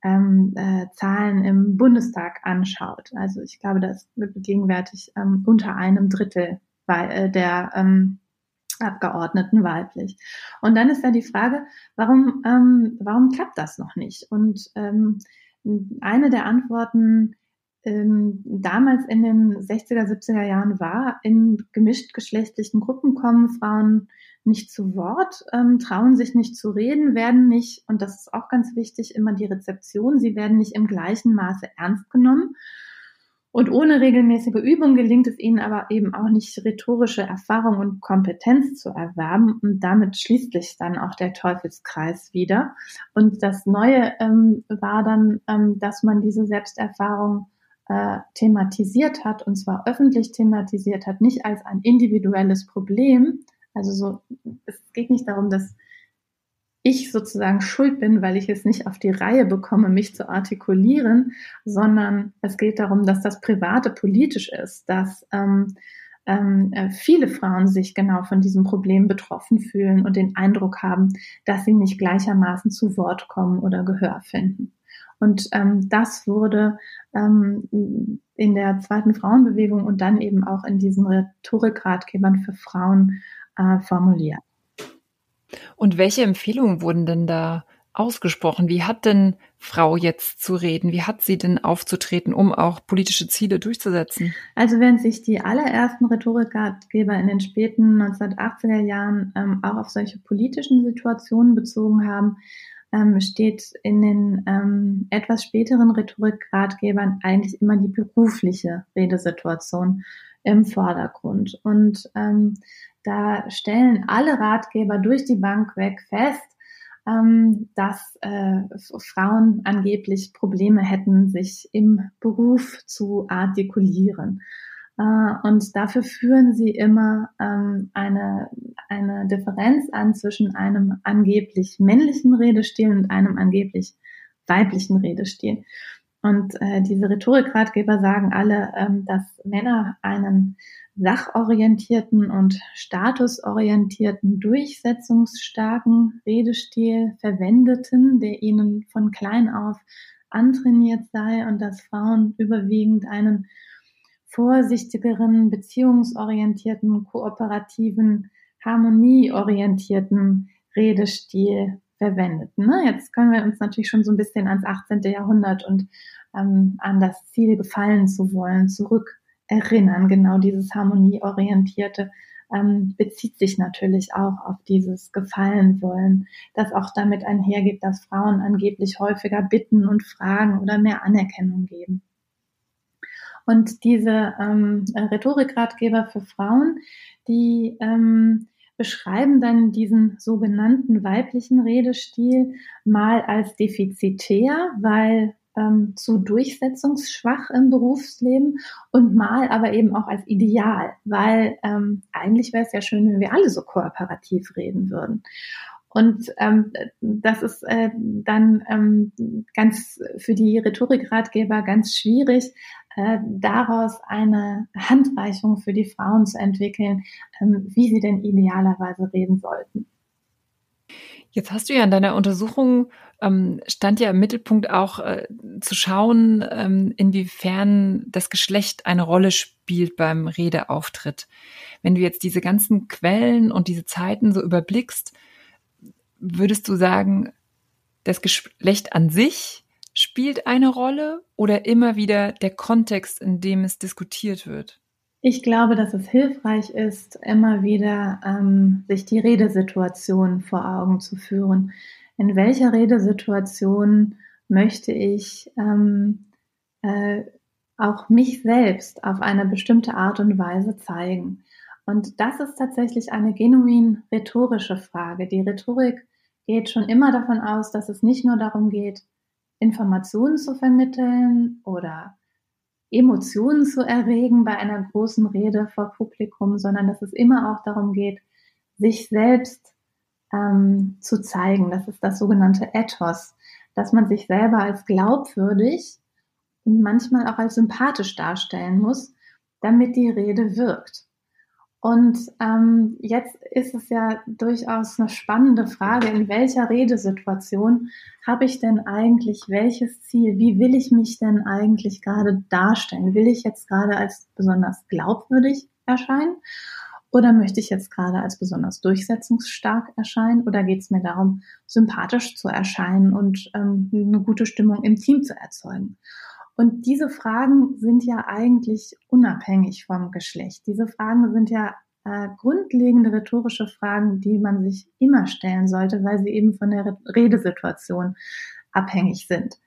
ähm, äh, Zahlen im Bundestag anschaut. Also ich glaube, das wird gegenwärtig ähm, unter einem Drittel äh, der ähm, Abgeordneten weiblich. Und dann ist da die Frage, warum, ähm, warum klappt das noch nicht? Und ähm, eine der Antworten ähm, damals in den 60er, 70er Jahren war, in gemischt geschlechtlichen Gruppen kommen Frauen nicht zu Wort, ähm, trauen sich nicht zu reden, werden nicht, und das ist auch ganz wichtig, immer die Rezeption, sie werden nicht im gleichen Maße ernst genommen. Und ohne regelmäßige Übung gelingt es ihnen aber eben auch nicht, rhetorische Erfahrung und Kompetenz zu erwerben. Und damit schließt sich dann auch der Teufelskreis wieder. Und das Neue ähm, war dann, ähm, dass man diese Selbsterfahrung äh, thematisiert hat, und zwar öffentlich thematisiert hat, nicht als ein individuelles Problem. Also so, es geht nicht darum, dass ich sozusagen schuld bin, weil ich es nicht auf die Reihe bekomme, mich zu artikulieren, sondern es geht darum, dass das Private politisch ist, dass ähm, ähm, äh, viele Frauen sich genau von diesem Problem betroffen fühlen und den Eindruck haben, dass sie nicht gleichermaßen zu Wort kommen oder Gehör finden. Und ähm, das wurde ähm, in der zweiten Frauenbewegung und dann eben auch in diesen Rhetorikratgebern für Frauen äh, formuliert. Und welche Empfehlungen wurden denn da ausgesprochen? Wie hat denn Frau jetzt zu reden? Wie hat sie denn aufzutreten, um auch politische Ziele durchzusetzen? Also während sich die allerersten Rhetorikratgeber in den späten 1980er Jahren ähm, auch auf solche politischen Situationen bezogen haben, ähm, steht in den ähm, etwas späteren Rhetorikratgebern eigentlich immer die berufliche Redesituation im Vordergrund. Und ähm, da stellen alle Ratgeber durch die Bank weg fest, ähm, dass äh, Frauen angeblich Probleme hätten, sich im Beruf zu artikulieren. Äh, und dafür führen sie immer ähm, eine, eine Differenz an zwischen einem angeblich männlichen Redestil und einem angeblich weiblichen Redestil. Und äh, diese Rhetorikratgeber sagen alle, ähm, dass Männer einen sachorientierten und statusorientierten, durchsetzungsstarken Redestil verwendeten, der ihnen von klein auf antrainiert sei und dass Frauen überwiegend einen vorsichtigeren, beziehungsorientierten, kooperativen, harmonieorientierten Redestil verwendeten. Ne? Jetzt können wir uns natürlich schon so ein bisschen ans 18. Jahrhundert und ähm, an das Ziel gefallen zu wollen zurück erinnern. Genau dieses harmonieorientierte ähm, bezieht sich natürlich auch auf dieses Gefallen wollen, das auch damit einhergeht, dass Frauen angeblich häufiger bitten und fragen oder mehr Anerkennung geben. Und diese ähm, Rhetorikratgeber für Frauen, die ähm, beschreiben dann diesen sogenannten weiblichen Redestil mal als defizitär, weil ähm, zu durchsetzungsschwach im Berufsleben und mal aber eben auch als ideal, weil ähm, eigentlich wäre es ja schön, wenn wir alle so kooperativ reden würden. Und ähm, das ist äh, dann ähm, ganz für die Rhetorikratgeber ganz schwierig, äh, daraus eine Handreichung für die Frauen zu entwickeln, ähm, wie sie denn idealerweise reden sollten. Jetzt hast du ja in deiner Untersuchung ähm, stand ja im Mittelpunkt auch äh, zu schauen, ähm, inwiefern das Geschlecht eine Rolle spielt beim Redeauftritt. Wenn du jetzt diese ganzen Quellen und diese Zeiten so überblickst, würdest du sagen, das Geschlecht an sich spielt eine Rolle oder immer wieder der Kontext, in dem es diskutiert wird? Ich glaube, dass es hilfreich ist, immer wieder ähm, sich die Redesituation vor Augen zu führen. In welcher Redesituation möchte ich ähm, äh, auch mich selbst auf eine bestimmte Art und Weise zeigen? Und das ist tatsächlich eine genuin rhetorische Frage. Die Rhetorik geht schon immer davon aus, dass es nicht nur darum geht, Informationen zu vermitteln oder Emotionen zu erregen bei einer großen Rede vor Publikum, sondern dass es immer auch darum geht, sich selbst ähm, zu zeigen. Das ist das sogenannte Ethos, dass man sich selber als glaubwürdig und manchmal auch als sympathisch darstellen muss, damit die Rede wirkt. Und ähm, jetzt ist es ja durchaus eine spannende Frage, in welcher Redesituation habe ich denn eigentlich welches Ziel? Wie will ich mich denn eigentlich gerade darstellen? Will ich jetzt gerade als besonders glaubwürdig erscheinen? Oder möchte ich jetzt gerade als besonders durchsetzungsstark erscheinen? Oder geht es mir darum, sympathisch zu erscheinen und ähm, eine gute Stimmung im Team zu erzeugen? Und diese Fragen sind ja eigentlich unabhängig vom Geschlecht. Diese Fragen sind ja äh, grundlegende rhetorische Fragen, die man sich immer stellen sollte, weil sie eben von der Redesituation abhängig sind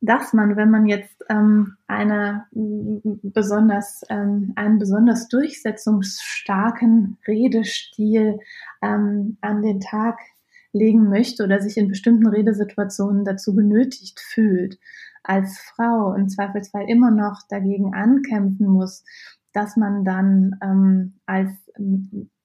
dass man, wenn man jetzt ähm, eine besonders, ähm, einen besonders durchsetzungsstarken Redestil ähm, an den Tag legen möchte oder sich in bestimmten Redesituationen dazu genötigt fühlt, als Frau im Zweifelsfall immer noch dagegen ankämpfen muss, dass man dann ähm, als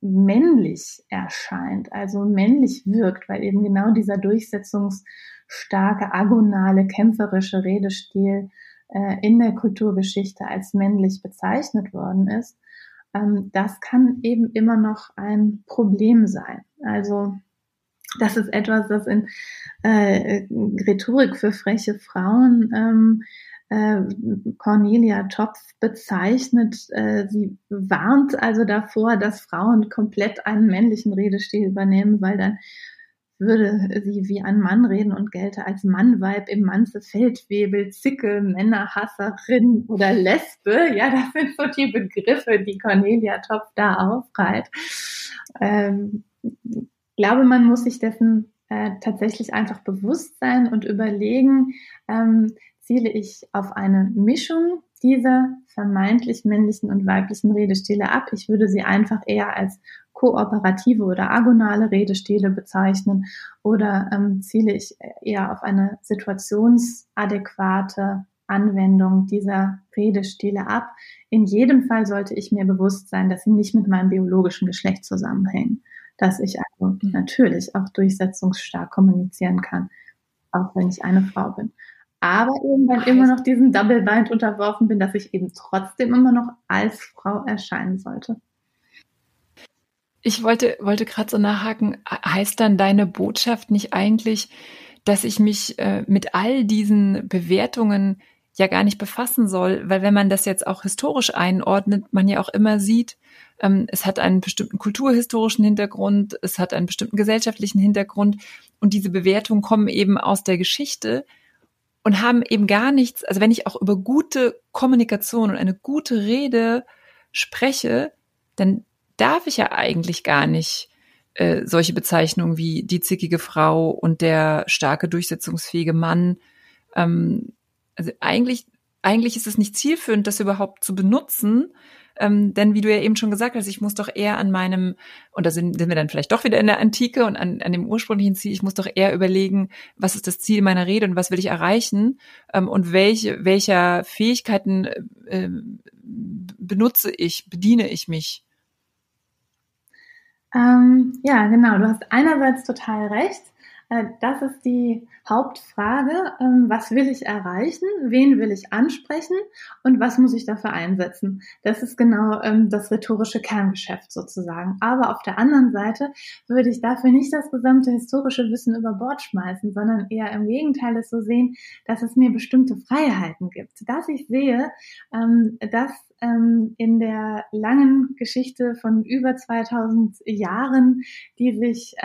männlich erscheint, also männlich wirkt, weil eben genau dieser Durchsetzungs starke, agonale, kämpferische Redestil äh, in der Kulturgeschichte als männlich bezeichnet worden ist, ähm, das kann eben immer noch ein Problem sein. Also das ist etwas, das in äh, Rhetorik für freche Frauen ähm, äh, Cornelia Topf bezeichnet. Äh, sie warnt also davor, dass Frauen komplett einen männlichen Redestil übernehmen, weil dann würde sie wie ein Mann reden und gelte als Mannweib im Manze Feldwebel, Zicke, Männerhasserin oder Lesbe. Ja, das sind so die Begriffe, die Cornelia Topf da aufreiht. Ähm, glaube, man muss sich dessen äh, tatsächlich einfach bewusst sein und überlegen, ähm, ziele ich auf eine Mischung dieser vermeintlich männlichen und weiblichen Redestile ab. Ich würde sie einfach eher als kooperative oder agonale Redestile bezeichnen oder ähm, ziele ich eher auf eine situationsadäquate Anwendung dieser Redestile ab. In jedem Fall sollte ich mir bewusst sein, dass sie nicht mit meinem biologischen Geschlecht zusammenhängen, dass ich also mhm. natürlich auch durchsetzungsstark kommunizieren kann, auch wenn ich eine Frau bin. Aber eben dann immer noch diesem Double Bind unterworfen bin, dass ich eben trotzdem immer noch als Frau erscheinen sollte. Ich wollte, wollte gerade so nachhaken, heißt dann deine Botschaft nicht eigentlich, dass ich mich äh, mit all diesen Bewertungen ja gar nicht befassen soll, weil wenn man das jetzt auch historisch einordnet, man ja auch immer sieht, ähm, es hat einen bestimmten kulturhistorischen Hintergrund, es hat einen bestimmten gesellschaftlichen Hintergrund und diese Bewertungen kommen eben aus der Geschichte und haben eben gar nichts, also wenn ich auch über gute Kommunikation und eine gute Rede spreche, dann darf ich ja eigentlich gar nicht äh, solche Bezeichnungen wie die zickige Frau und der starke, durchsetzungsfähige Mann. Ähm, also eigentlich, eigentlich ist es nicht zielführend, das überhaupt zu benutzen. Ähm, denn wie du ja eben schon gesagt hast, ich muss doch eher an meinem, und da sind, sind wir dann vielleicht doch wieder in der Antike und an, an dem ursprünglichen Ziel, ich muss doch eher überlegen, was ist das Ziel meiner Rede und was will ich erreichen ähm, und welche, welcher Fähigkeiten äh, benutze ich, bediene ich mich. Ähm, ja, genau. Du hast einerseits total recht. Äh, das ist die Hauptfrage. Ähm, was will ich erreichen? Wen will ich ansprechen? Und was muss ich dafür einsetzen? Das ist genau ähm, das rhetorische Kerngeschäft sozusagen. Aber auf der anderen Seite würde ich dafür nicht das gesamte historische Wissen über Bord schmeißen, sondern eher im Gegenteil es so sehen, dass es mir bestimmte Freiheiten gibt. Dass ich sehe, ähm, dass in der langen Geschichte von über 2000 Jahren, die sich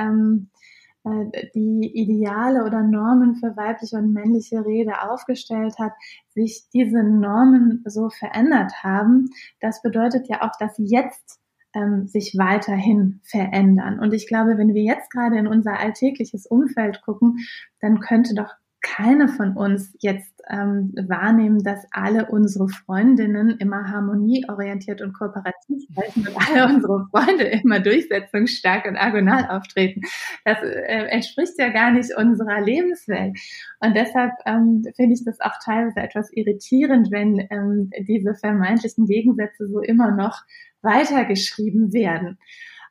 die Ideale oder Normen für weibliche und männliche Rede aufgestellt hat, sich diese Normen so verändert haben. Das bedeutet ja auch, dass jetzt ähm, sich weiterhin verändern. Und ich glaube, wenn wir jetzt gerade in unser alltägliches Umfeld gucken, dann könnte doch keine von uns jetzt ähm, wahrnehmen, dass alle unsere Freundinnen immer harmonieorientiert und kooperativ sprechen und alle unsere Freunde immer durchsetzungsstark und agonal auftreten. Das äh, entspricht ja gar nicht unserer Lebenswelt. Und deshalb ähm, finde ich das auch teilweise etwas irritierend, wenn ähm, diese vermeintlichen Gegensätze so immer noch weitergeschrieben werden.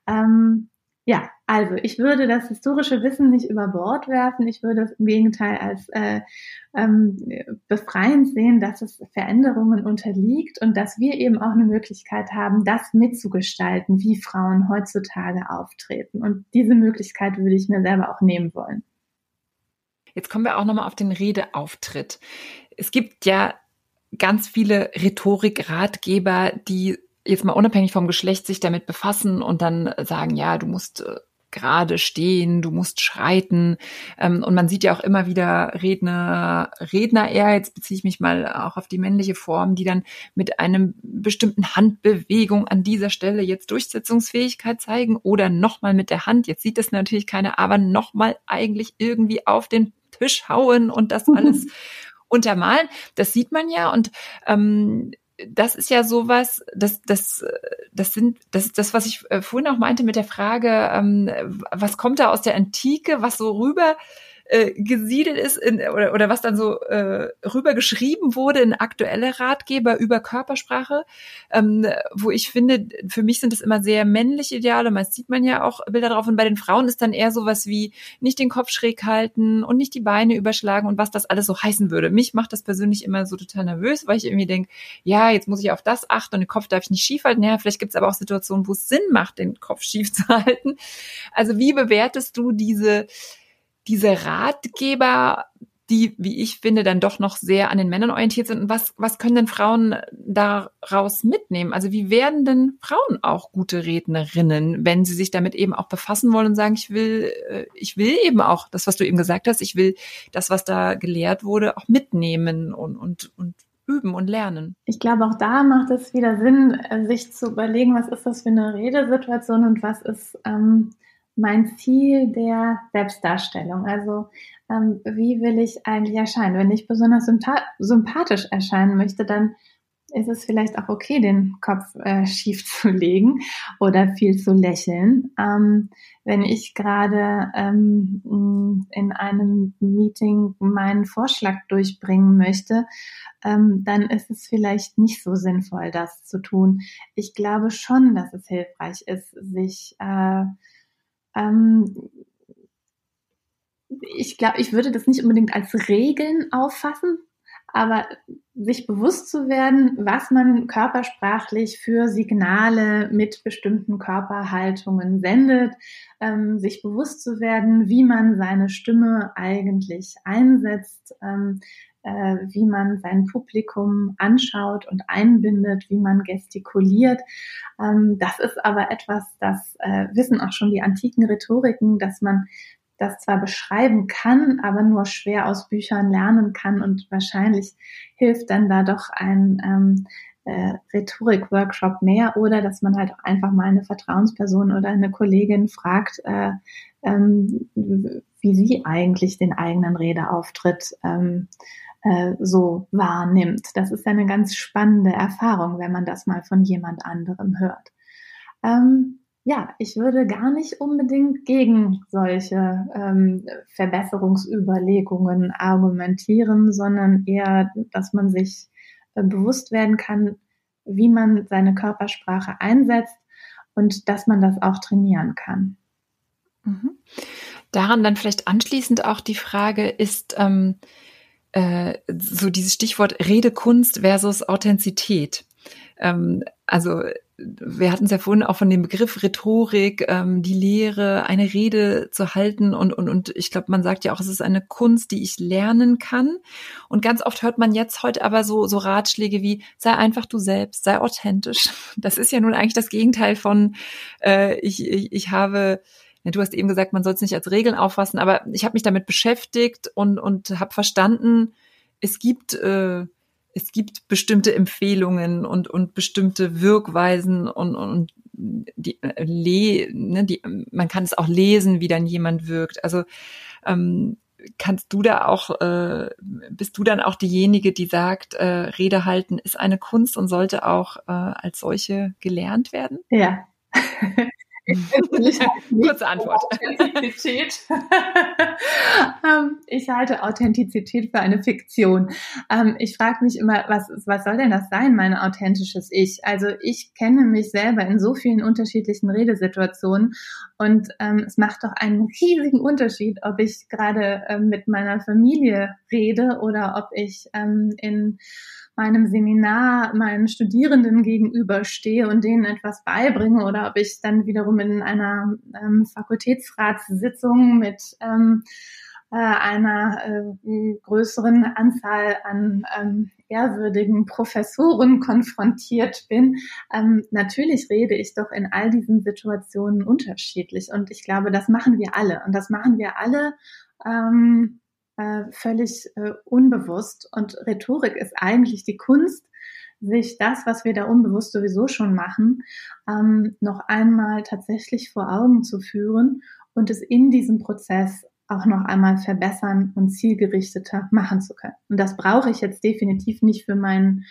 Ähm, ja, also ich würde das historische Wissen nicht über Bord werfen. Ich würde es im Gegenteil als äh, ähm, befreiend sehen, dass es Veränderungen unterliegt und dass wir eben auch eine Möglichkeit haben, das mitzugestalten, wie Frauen heutzutage auftreten. Und diese Möglichkeit würde ich mir selber auch nehmen wollen. Jetzt kommen wir auch nochmal auf den Redeauftritt. Es gibt ja ganz viele Rhetorik-Ratgeber, die jetzt mal unabhängig vom Geschlecht sich damit befassen und dann sagen, ja, du musst äh, gerade stehen, du musst schreiten. Ähm, und man sieht ja auch immer wieder Redner, Redner eher, jetzt beziehe ich mich mal auch auf die männliche Form, die dann mit einem bestimmten Handbewegung an dieser Stelle jetzt Durchsetzungsfähigkeit zeigen oder nochmal mit der Hand, jetzt sieht das natürlich keiner, aber nochmal eigentlich irgendwie auf den Tisch hauen und das alles untermalen. Das sieht man ja und ähm, das ist ja sowas, das, das, das sind, das ist das, was ich äh, vorhin auch meinte mit der Frage, ähm, was kommt da aus der Antike, was so rüber äh, gesiedelt ist in, oder, oder was dann so äh, rübergeschrieben wurde in aktuelle Ratgeber über Körpersprache, ähm, wo ich finde, für mich sind es immer sehr männliche Ideale, meist sieht man ja auch Bilder drauf und bei den Frauen ist dann eher sowas wie nicht den Kopf schräg halten und nicht die Beine überschlagen und was das alles so heißen würde. Mich macht das persönlich immer so total nervös, weil ich irgendwie denke, ja, jetzt muss ich auf das achten und den Kopf darf ich nicht schief halten. Ja, vielleicht gibt es aber auch Situationen, wo es Sinn macht, den Kopf schief zu halten. Also wie bewertest du diese diese Ratgeber, die, wie ich finde, dann doch noch sehr an den Männern orientiert sind. Und was, was können denn Frauen daraus mitnehmen? Also wie werden denn Frauen auch gute Rednerinnen, wenn sie sich damit eben auch befassen wollen und sagen, ich will, äh, ich will eben auch das, was du eben gesagt hast, ich will das, was da gelehrt wurde, auch mitnehmen und, und, und üben und lernen. Ich glaube, auch da macht es wieder Sinn, äh, sich zu überlegen, was ist das für eine Redesituation und was ist ähm, mein Ziel der Selbstdarstellung. Also ähm, wie will ich eigentlich erscheinen? Wenn ich besonders sympathisch erscheinen möchte, dann ist es vielleicht auch okay, den Kopf äh, schief zu legen oder viel zu lächeln. Ähm, wenn ich gerade ähm, in einem Meeting meinen Vorschlag durchbringen möchte, ähm, dann ist es vielleicht nicht so sinnvoll, das zu tun. Ich glaube schon, dass es hilfreich ist, sich äh, ähm, ich glaube, ich würde das nicht unbedingt als Regeln auffassen, aber sich bewusst zu werden, was man körpersprachlich für Signale mit bestimmten Körperhaltungen sendet, ähm, sich bewusst zu werden, wie man seine Stimme eigentlich einsetzt, ähm, äh, wie man sein Publikum anschaut und einbindet, wie man gestikuliert. Ähm, das ist aber etwas, das äh, wissen auch schon die antiken Rhetoriken, dass man das zwar beschreiben kann, aber nur schwer aus Büchern lernen kann und wahrscheinlich hilft dann da doch ein ähm, äh, Rhetorik-Workshop mehr oder dass man halt auch einfach mal eine Vertrauensperson oder eine Kollegin fragt, äh, ähm, wie sie eigentlich den eigenen Redeauftritt ähm, äh, so wahrnimmt. Das ist eine ganz spannende Erfahrung, wenn man das mal von jemand anderem hört. Ähm, ja, ich würde gar nicht unbedingt gegen solche ähm, Verbesserungsüberlegungen argumentieren, sondern eher, dass man sich äh, bewusst werden kann, wie man seine Körpersprache einsetzt und dass man das auch trainieren kann. Mhm. Daran dann vielleicht anschließend auch die Frage, ist ähm, äh, so dieses Stichwort Redekunst versus Authentizität. Ähm, also wir hatten es ja vorhin auch von dem Begriff Rhetorik, ähm, die Lehre, eine Rede zu halten und, und, und ich glaube, man sagt ja auch, es ist eine Kunst, die ich lernen kann. Und ganz oft hört man jetzt heute aber so, so Ratschläge wie, sei einfach du selbst, sei authentisch. Das ist ja nun eigentlich das Gegenteil von, äh, ich, ich, ich habe du hast eben gesagt, man soll es nicht als Regeln auffassen, aber ich habe mich damit beschäftigt und, und habe verstanden, es gibt äh, es gibt bestimmte Empfehlungen und, und bestimmte Wirkweisen und, und die, äh, le, ne, die, man kann es auch lesen, wie dann jemand wirkt. Also ähm, kannst du da auch, äh, bist du dann auch diejenige, die sagt, äh, Rede halten ist eine Kunst und sollte auch äh, als solche gelernt werden? Ja. Kurze Antwort. Authentizität. Ähm, ich halte Authentizität für eine Fiktion. Ähm, ich frage mich immer, was, was soll denn das sein, mein authentisches Ich? Also ich kenne mich selber in so vielen unterschiedlichen Redesituationen und ähm, es macht doch einen riesigen Unterschied, ob ich gerade ähm, mit meiner Familie rede oder ob ich ähm, in meinem Seminar meinen Studierenden gegenüberstehe und denen etwas beibringe oder ob ich dann wiederum in einer ähm, Fakultätsratssitzung mit ähm, äh, einer äh, größeren Anzahl an ähm, ehrwürdigen Professoren konfrontiert bin. Ähm, natürlich rede ich doch in all diesen Situationen unterschiedlich und ich glaube, das machen wir alle und das machen wir alle ähm, äh, völlig äh, unbewusst und Rhetorik ist eigentlich die Kunst, sich das, was wir da unbewusst sowieso schon machen, ähm, noch einmal tatsächlich vor Augen zu führen und es in diesem Prozess auch noch einmal verbessern und zielgerichteter machen zu können. Und das brauche ich jetzt definitiv nicht für meinen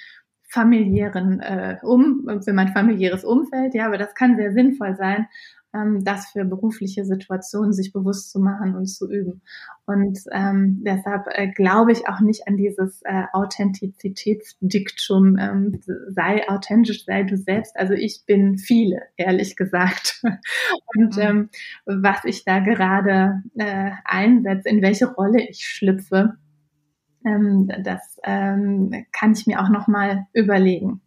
familiären äh, um für mein familiäres Umfeld, ja, aber das kann sehr sinnvoll sein, ähm, das für berufliche Situationen sich bewusst zu machen und zu üben. Und ähm, deshalb äh, glaube ich auch nicht an dieses äh, Authentizitätsdiktum, ähm, sei authentisch, sei du selbst. Also ich bin viele, ehrlich gesagt. und mhm. ähm, was ich da gerade äh, einsetze, in welche Rolle ich schlüpfe, ähm, das ähm, kann ich mir auch noch mal überlegen.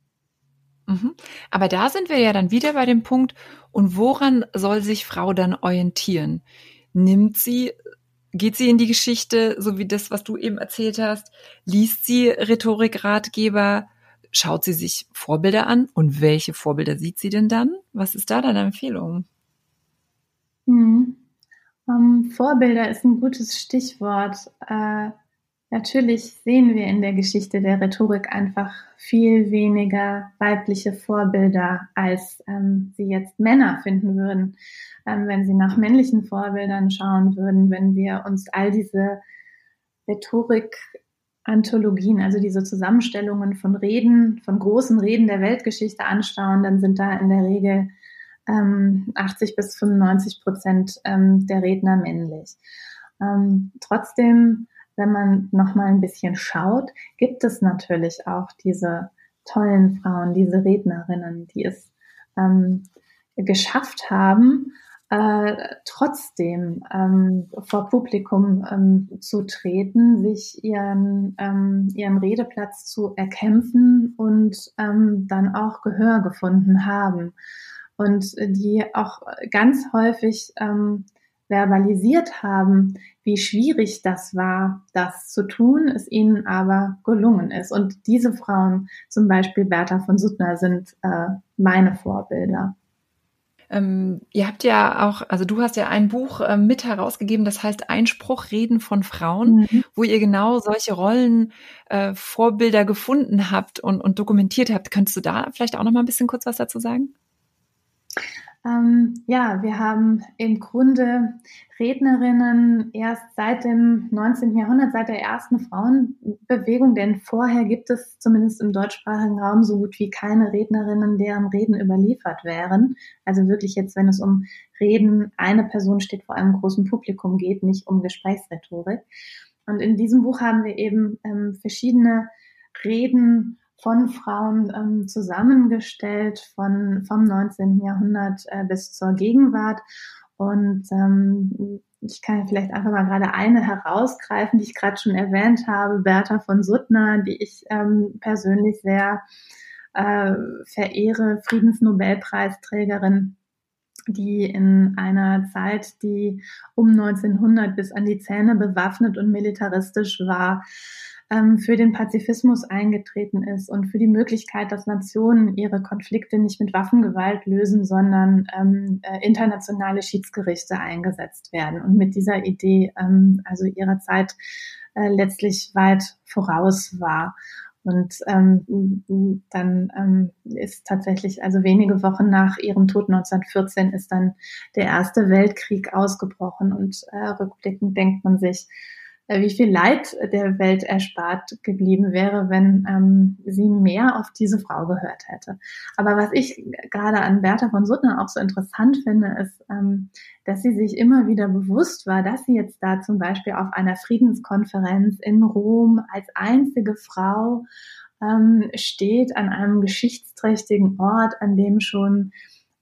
Mhm. Aber da sind wir ja dann wieder bei dem Punkt, und woran soll sich Frau dann orientieren? Nimmt sie, geht sie in die Geschichte, so wie das, was du eben erzählt hast? Liest sie Rhetorikratgeber? Schaut sie sich Vorbilder an? Und welche Vorbilder sieht sie denn dann? Was ist da deine Empfehlung? Hm. Um, ähm, Vorbilder ist ein gutes Stichwort. Äh, Natürlich sehen wir in der Geschichte der Rhetorik einfach viel weniger weibliche Vorbilder, als ähm, sie jetzt Männer finden würden, ähm, wenn sie nach männlichen Vorbildern schauen würden, wenn wir uns all diese Rhetorik-Anthologien, also diese Zusammenstellungen von Reden, von großen Reden der Weltgeschichte anschauen, dann sind da in der Regel ähm, 80 bis 95 Prozent ähm, der Redner männlich. Ähm, trotzdem wenn man noch mal ein bisschen schaut, gibt es natürlich auch diese tollen Frauen, diese Rednerinnen, die es ähm, geschafft haben, äh, trotzdem ähm, vor Publikum ähm, zu treten, sich ihren, ähm, ihren Redeplatz zu erkämpfen und ähm, dann auch Gehör gefunden haben. Und die auch ganz häufig ähm, verbalisiert haben, wie schwierig das war, das zu tun, es ihnen aber gelungen ist. Und diese Frauen, zum Beispiel Bertha von Suttner, sind äh, meine Vorbilder. Ähm, ihr habt ja auch, also du hast ja ein Buch äh, mit herausgegeben, das heißt Einspruch Reden von Frauen, mhm. wo ihr genau solche Rollen, äh, Vorbilder gefunden habt und, und dokumentiert habt. Könntest du da vielleicht auch noch mal ein bisschen kurz was dazu sagen? Ähm, ja, wir haben im Grunde Rednerinnen erst seit dem 19. Jahrhundert, seit der ersten Frauenbewegung, denn vorher gibt es zumindest im deutschsprachigen Raum so gut wie keine Rednerinnen, deren Reden überliefert wären. Also wirklich jetzt, wenn es um Reden, eine Person steht vor einem großen Publikum geht, nicht um Gesprächsrhetorik. Und in diesem Buch haben wir eben ähm, verschiedene Reden von Frauen ähm, zusammengestellt von, vom 19. Jahrhundert äh, bis zur Gegenwart. Und ähm, ich kann vielleicht einfach mal gerade eine herausgreifen, die ich gerade schon erwähnt habe, Bertha von Suttner, die ich ähm, persönlich sehr äh, verehre, Friedensnobelpreisträgerin, die in einer Zeit, die um 1900 bis an die Zähne bewaffnet und militaristisch war, ähm, für den Pazifismus eingetreten ist und für die Möglichkeit, dass Nationen ihre Konflikte nicht mit Waffengewalt lösen, sondern ähm, äh, internationale Schiedsgerichte eingesetzt werden und mit dieser Idee ähm, also ihrer Zeit äh, letztlich weit voraus war. Und ähm, dann ähm, ist tatsächlich, also wenige Wochen nach ihrem Tod 1914 ist dann der Erste Weltkrieg ausgebrochen und äh, rückblickend denkt man sich, wie viel Leid der Welt erspart geblieben wäre, wenn ähm, sie mehr auf diese Frau gehört hätte. Aber was ich gerade an Bertha von Suttner auch so interessant finde, ist, ähm, dass sie sich immer wieder bewusst war, dass sie jetzt da zum Beispiel auf einer Friedenskonferenz in Rom als einzige Frau ähm, steht an einem geschichtsträchtigen Ort, an dem schon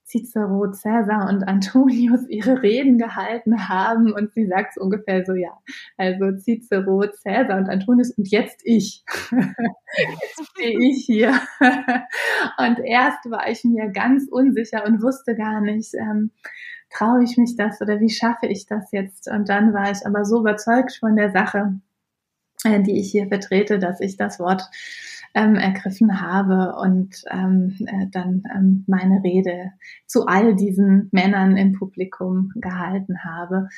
Cicero, Caesar und Antonius ihre Reden gehalten haben und sie sagt es ungefähr so, ja, also Cicero, Caesar und Antonius und jetzt ich. jetzt stehe ich hier. und erst war ich mir ganz unsicher und wusste gar nicht, ähm, traue ich mich das oder wie schaffe ich das jetzt? Und dann war ich aber so überzeugt von der Sache, äh, die ich hier vertrete, dass ich das Wort ähm, ergriffen habe und ähm, äh, dann ähm, meine Rede zu all diesen Männern im Publikum gehalten habe.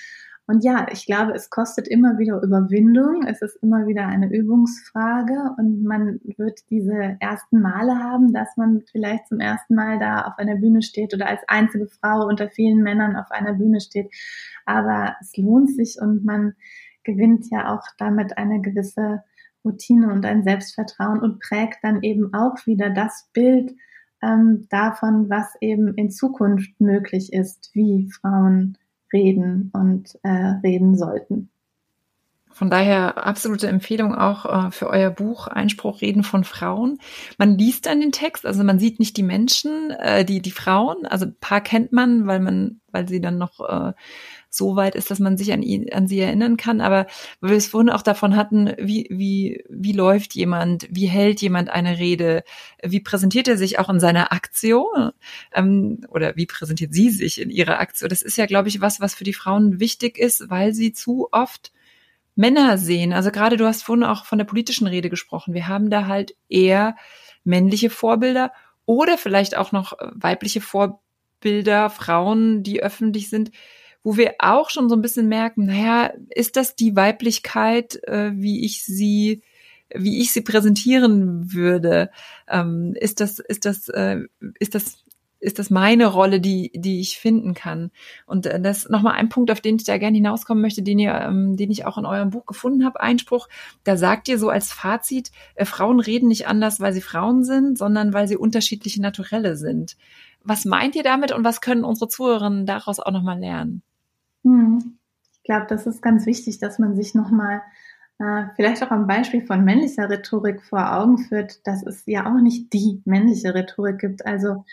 Und ja, ich glaube, es kostet immer wieder Überwindung. Es ist immer wieder eine Übungsfrage und man wird diese ersten Male haben, dass man vielleicht zum ersten Mal da auf einer Bühne steht oder als einzige Frau unter vielen Männern auf einer Bühne steht. Aber es lohnt sich und man gewinnt ja auch damit eine gewisse Routine und ein Selbstvertrauen und prägt dann eben auch wieder das Bild ähm, davon, was eben in Zukunft möglich ist, wie Frauen reden und äh, reden sollten. Von daher absolute Empfehlung auch äh, für euer Buch Einspruch Reden von Frauen. Man liest dann den Text, also man sieht nicht die Menschen, äh, die die Frauen. Also ein paar kennt man, weil man, weil sie dann noch äh, so weit ist, dass man sich an, ihn, an sie erinnern kann. Aber weil wir es vorhin auch davon hatten, wie, wie, wie läuft jemand, wie hält jemand eine Rede, wie präsentiert er sich auch in seiner Aktion ähm, oder wie präsentiert sie sich in ihrer Aktion. Das ist ja, glaube ich, was, was für die Frauen wichtig ist, weil sie zu oft Männer sehen. Also gerade du hast vorhin auch von der politischen Rede gesprochen. Wir haben da halt eher männliche Vorbilder oder vielleicht auch noch weibliche Vorbilder, Frauen, die öffentlich sind, wo wir auch schon so ein bisschen merken, naja, ist das die Weiblichkeit, äh, wie ich sie wie ich sie präsentieren würde, ähm, ist das, ist das, äh, ist das, ist das meine Rolle, die, die ich finden kann? Und äh, das ist nochmal ein Punkt, auf den ich da gerne hinauskommen möchte, den ihr, ähm, den ich auch in eurem Buch gefunden habe, Einspruch. Da sagt ihr so als Fazit, äh, Frauen reden nicht anders, weil sie Frauen sind, sondern weil sie unterschiedliche Naturelle sind. Was meint ihr damit und was können unsere Zuhörerinnen daraus auch nochmal lernen? Hm. Ich glaube, das ist ganz wichtig, dass man sich nochmal äh, vielleicht auch am Beispiel von männlicher Rhetorik vor Augen führt, dass es ja auch nicht die männliche Rhetorik gibt. Also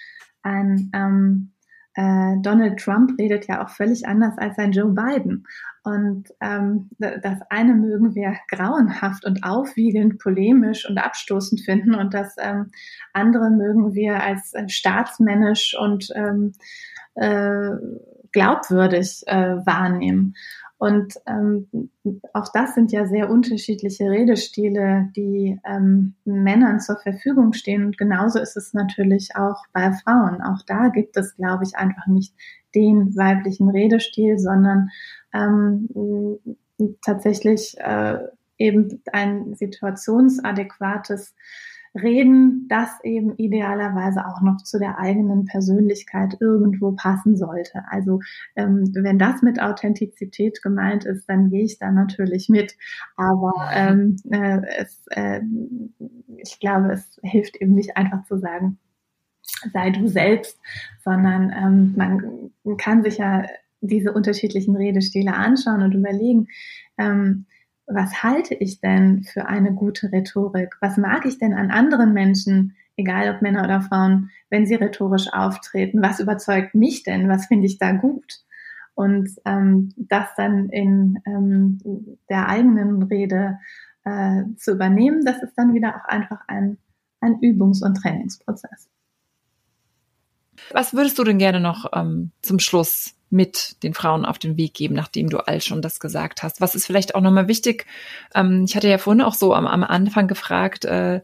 ein ähm, äh, Donald Trump redet ja auch völlig anders als ein Joe Biden. Und ähm, das eine mögen wir grauenhaft und aufwiegelnd, polemisch und abstoßend finden und das ähm, andere mögen wir als äh, staatsmännisch und ähm, äh, glaubwürdig äh, wahrnehmen. Und ähm, auch das sind ja sehr unterschiedliche Redestile, die ähm, Männern zur Verfügung stehen. Und genauso ist es natürlich auch bei Frauen. Auch da gibt es, glaube ich, einfach nicht den weiblichen Redestil, sondern ähm, tatsächlich äh, eben ein situationsadäquates reden, das eben idealerweise auch noch zu der eigenen Persönlichkeit irgendwo passen sollte. Also ähm, wenn das mit Authentizität gemeint ist, dann gehe ich da natürlich mit. Aber ähm, äh, es, äh, ich glaube, es hilft eben nicht einfach zu sagen, sei du selbst, sondern ähm, man kann sich ja diese unterschiedlichen Redestile anschauen und überlegen, ähm, was halte ich denn für eine gute Rhetorik? Was mag ich denn an anderen Menschen, egal ob Männer oder Frauen, wenn sie rhetorisch auftreten? Was überzeugt mich denn? Was finde ich da gut? Und ähm, das dann in ähm, der eigenen Rede äh, zu übernehmen, das ist dann wieder auch einfach ein, ein Übungs- und Trainingsprozess. Was würdest du denn gerne noch ähm, zum Schluss mit den Frauen auf den Weg geben, nachdem du all schon das gesagt hast? Was ist vielleicht auch nochmal wichtig? Ähm, ich hatte ja vorhin auch so am, am Anfang gefragt, äh,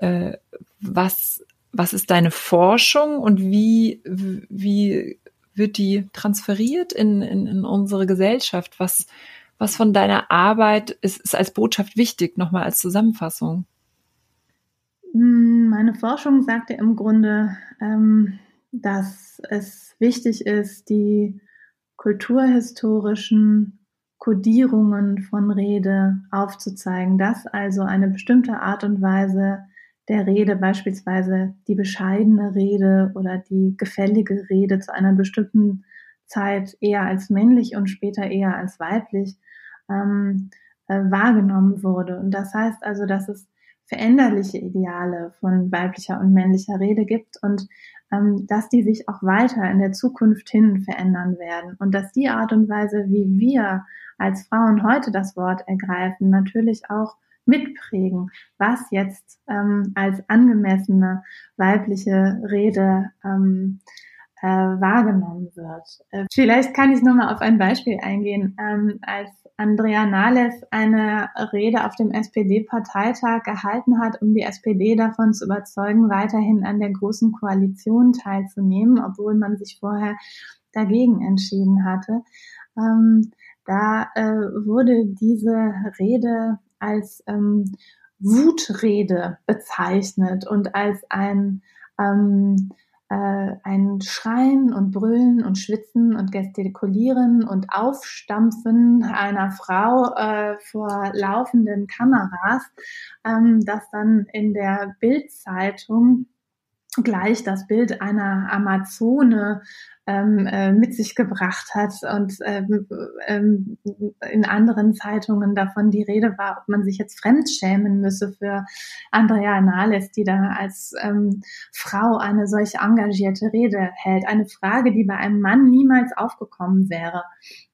äh, was, was ist deine Forschung und wie, wie wird die transferiert in, in, in unsere Gesellschaft? Was, was von deiner Arbeit ist, ist als Botschaft wichtig, nochmal als Zusammenfassung? Hm, meine Forschung sagte im Grunde, ähm, dass es wichtig ist, die kulturhistorischen Kodierungen von Rede aufzuzeigen, dass also eine bestimmte Art und Weise der Rede, beispielsweise die bescheidene Rede oder die gefällige Rede zu einer bestimmten Zeit eher als männlich und später eher als weiblich ähm, äh, wahrgenommen wurde. Und das heißt also, dass es veränderliche Ideale von weiblicher und männlicher Rede gibt und dass die sich auch weiter in der Zukunft hin verändern werden. Und dass die Art und Weise, wie wir als Frauen heute das Wort ergreifen, natürlich auch mitprägen, was jetzt ähm, als angemessene weibliche Rede ähm, äh, wahrgenommen wird. Äh, vielleicht kann ich nur mal auf ein Beispiel eingehen. Ähm, als Andrea Nahles eine Rede auf dem SPD-Parteitag gehalten hat, um die SPD davon zu überzeugen, weiterhin an der großen Koalition teilzunehmen, obwohl man sich vorher dagegen entschieden hatte. Ähm, da äh, wurde diese Rede als ähm, Wutrede bezeichnet und als ein ähm, äh, ein Schreien und Brüllen und Schwitzen und Gestikulieren und Aufstampfen einer Frau äh, vor laufenden Kameras, ähm, das dann in der Bildzeitung gleich das Bild einer Amazone ähm, äh, mit sich gebracht hat und ähm, ähm, in anderen Zeitungen davon die Rede war, ob man sich jetzt fremdschämen müsse für Andrea Nahles, die da als ähm, Frau eine solch engagierte Rede hält. Eine Frage, die bei einem Mann niemals aufgekommen wäre.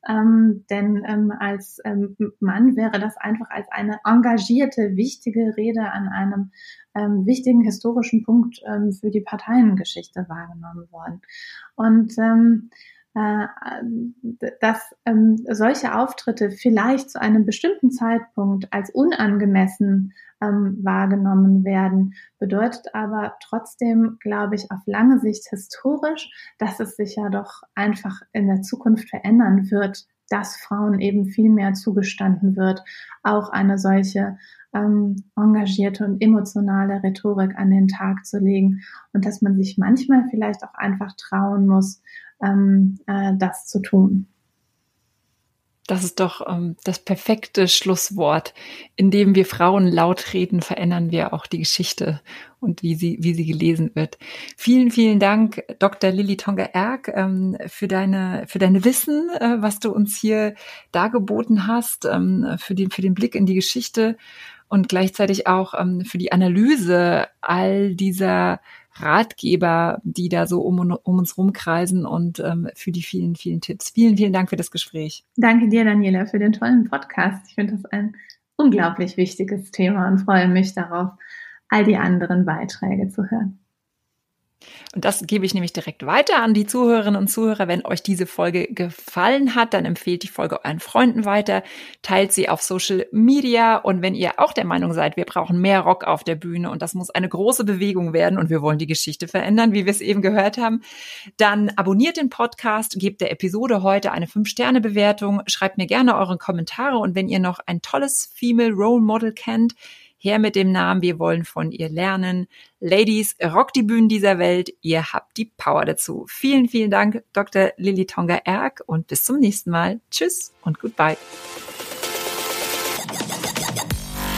Ähm, denn ähm, als ähm, Mann wäre das einfach als eine engagierte, wichtige Rede an einem ähm, wichtigen historischen Punkt ähm, für die Parteiengeschichte wahrgenommen worden. Und ähm, äh, dass ähm, solche Auftritte vielleicht zu einem bestimmten Zeitpunkt als unangemessen ähm, wahrgenommen werden, bedeutet aber trotzdem, glaube ich, auf lange Sicht historisch, dass es sich ja doch einfach in der Zukunft verändern wird, dass Frauen eben viel mehr zugestanden wird, auch eine solche ähm, engagierte und emotionale Rhetorik an den Tag zu legen und dass man sich manchmal vielleicht auch einfach trauen muss, ähm, äh, das zu tun. Das ist doch ähm, das perfekte Schlusswort. Indem wir Frauen laut reden, verändern wir auch die Geschichte und wie sie, wie sie gelesen wird. Vielen, vielen Dank, Dr. Lilly Tonga-Erk, ähm, für deine, für deine Wissen, äh, was du uns hier dargeboten hast, ähm, für den, für den Blick in die Geschichte und gleichzeitig auch ähm, für die Analyse all dieser Ratgeber, die da so um, um uns rumkreisen und ähm, für die vielen, vielen Tipps. Vielen, vielen Dank für das Gespräch. Danke dir, Daniela, für den tollen Podcast. Ich finde das ein unglaublich wichtiges Thema und freue mich darauf, all die anderen Beiträge zu hören. Und das gebe ich nämlich direkt weiter an die Zuhörerinnen und Zuhörer. Wenn euch diese Folge gefallen hat, dann empfehlt die Folge euren Freunden weiter, teilt sie auf Social Media und wenn ihr auch der Meinung seid, wir brauchen mehr Rock auf der Bühne und das muss eine große Bewegung werden und wir wollen die Geschichte verändern, wie wir es eben gehört haben, dann abonniert den Podcast, gebt der Episode heute eine 5-Sterne-Bewertung, schreibt mir gerne eure Kommentare und wenn ihr noch ein tolles Female Role Model kennt, her mit dem Namen, wir wollen von ihr lernen. Ladies, rock die Bühnen dieser Welt, ihr habt die Power dazu. Vielen, vielen Dank, Dr. Lilly Tonga-Erk und bis zum nächsten Mal. Tschüss und goodbye.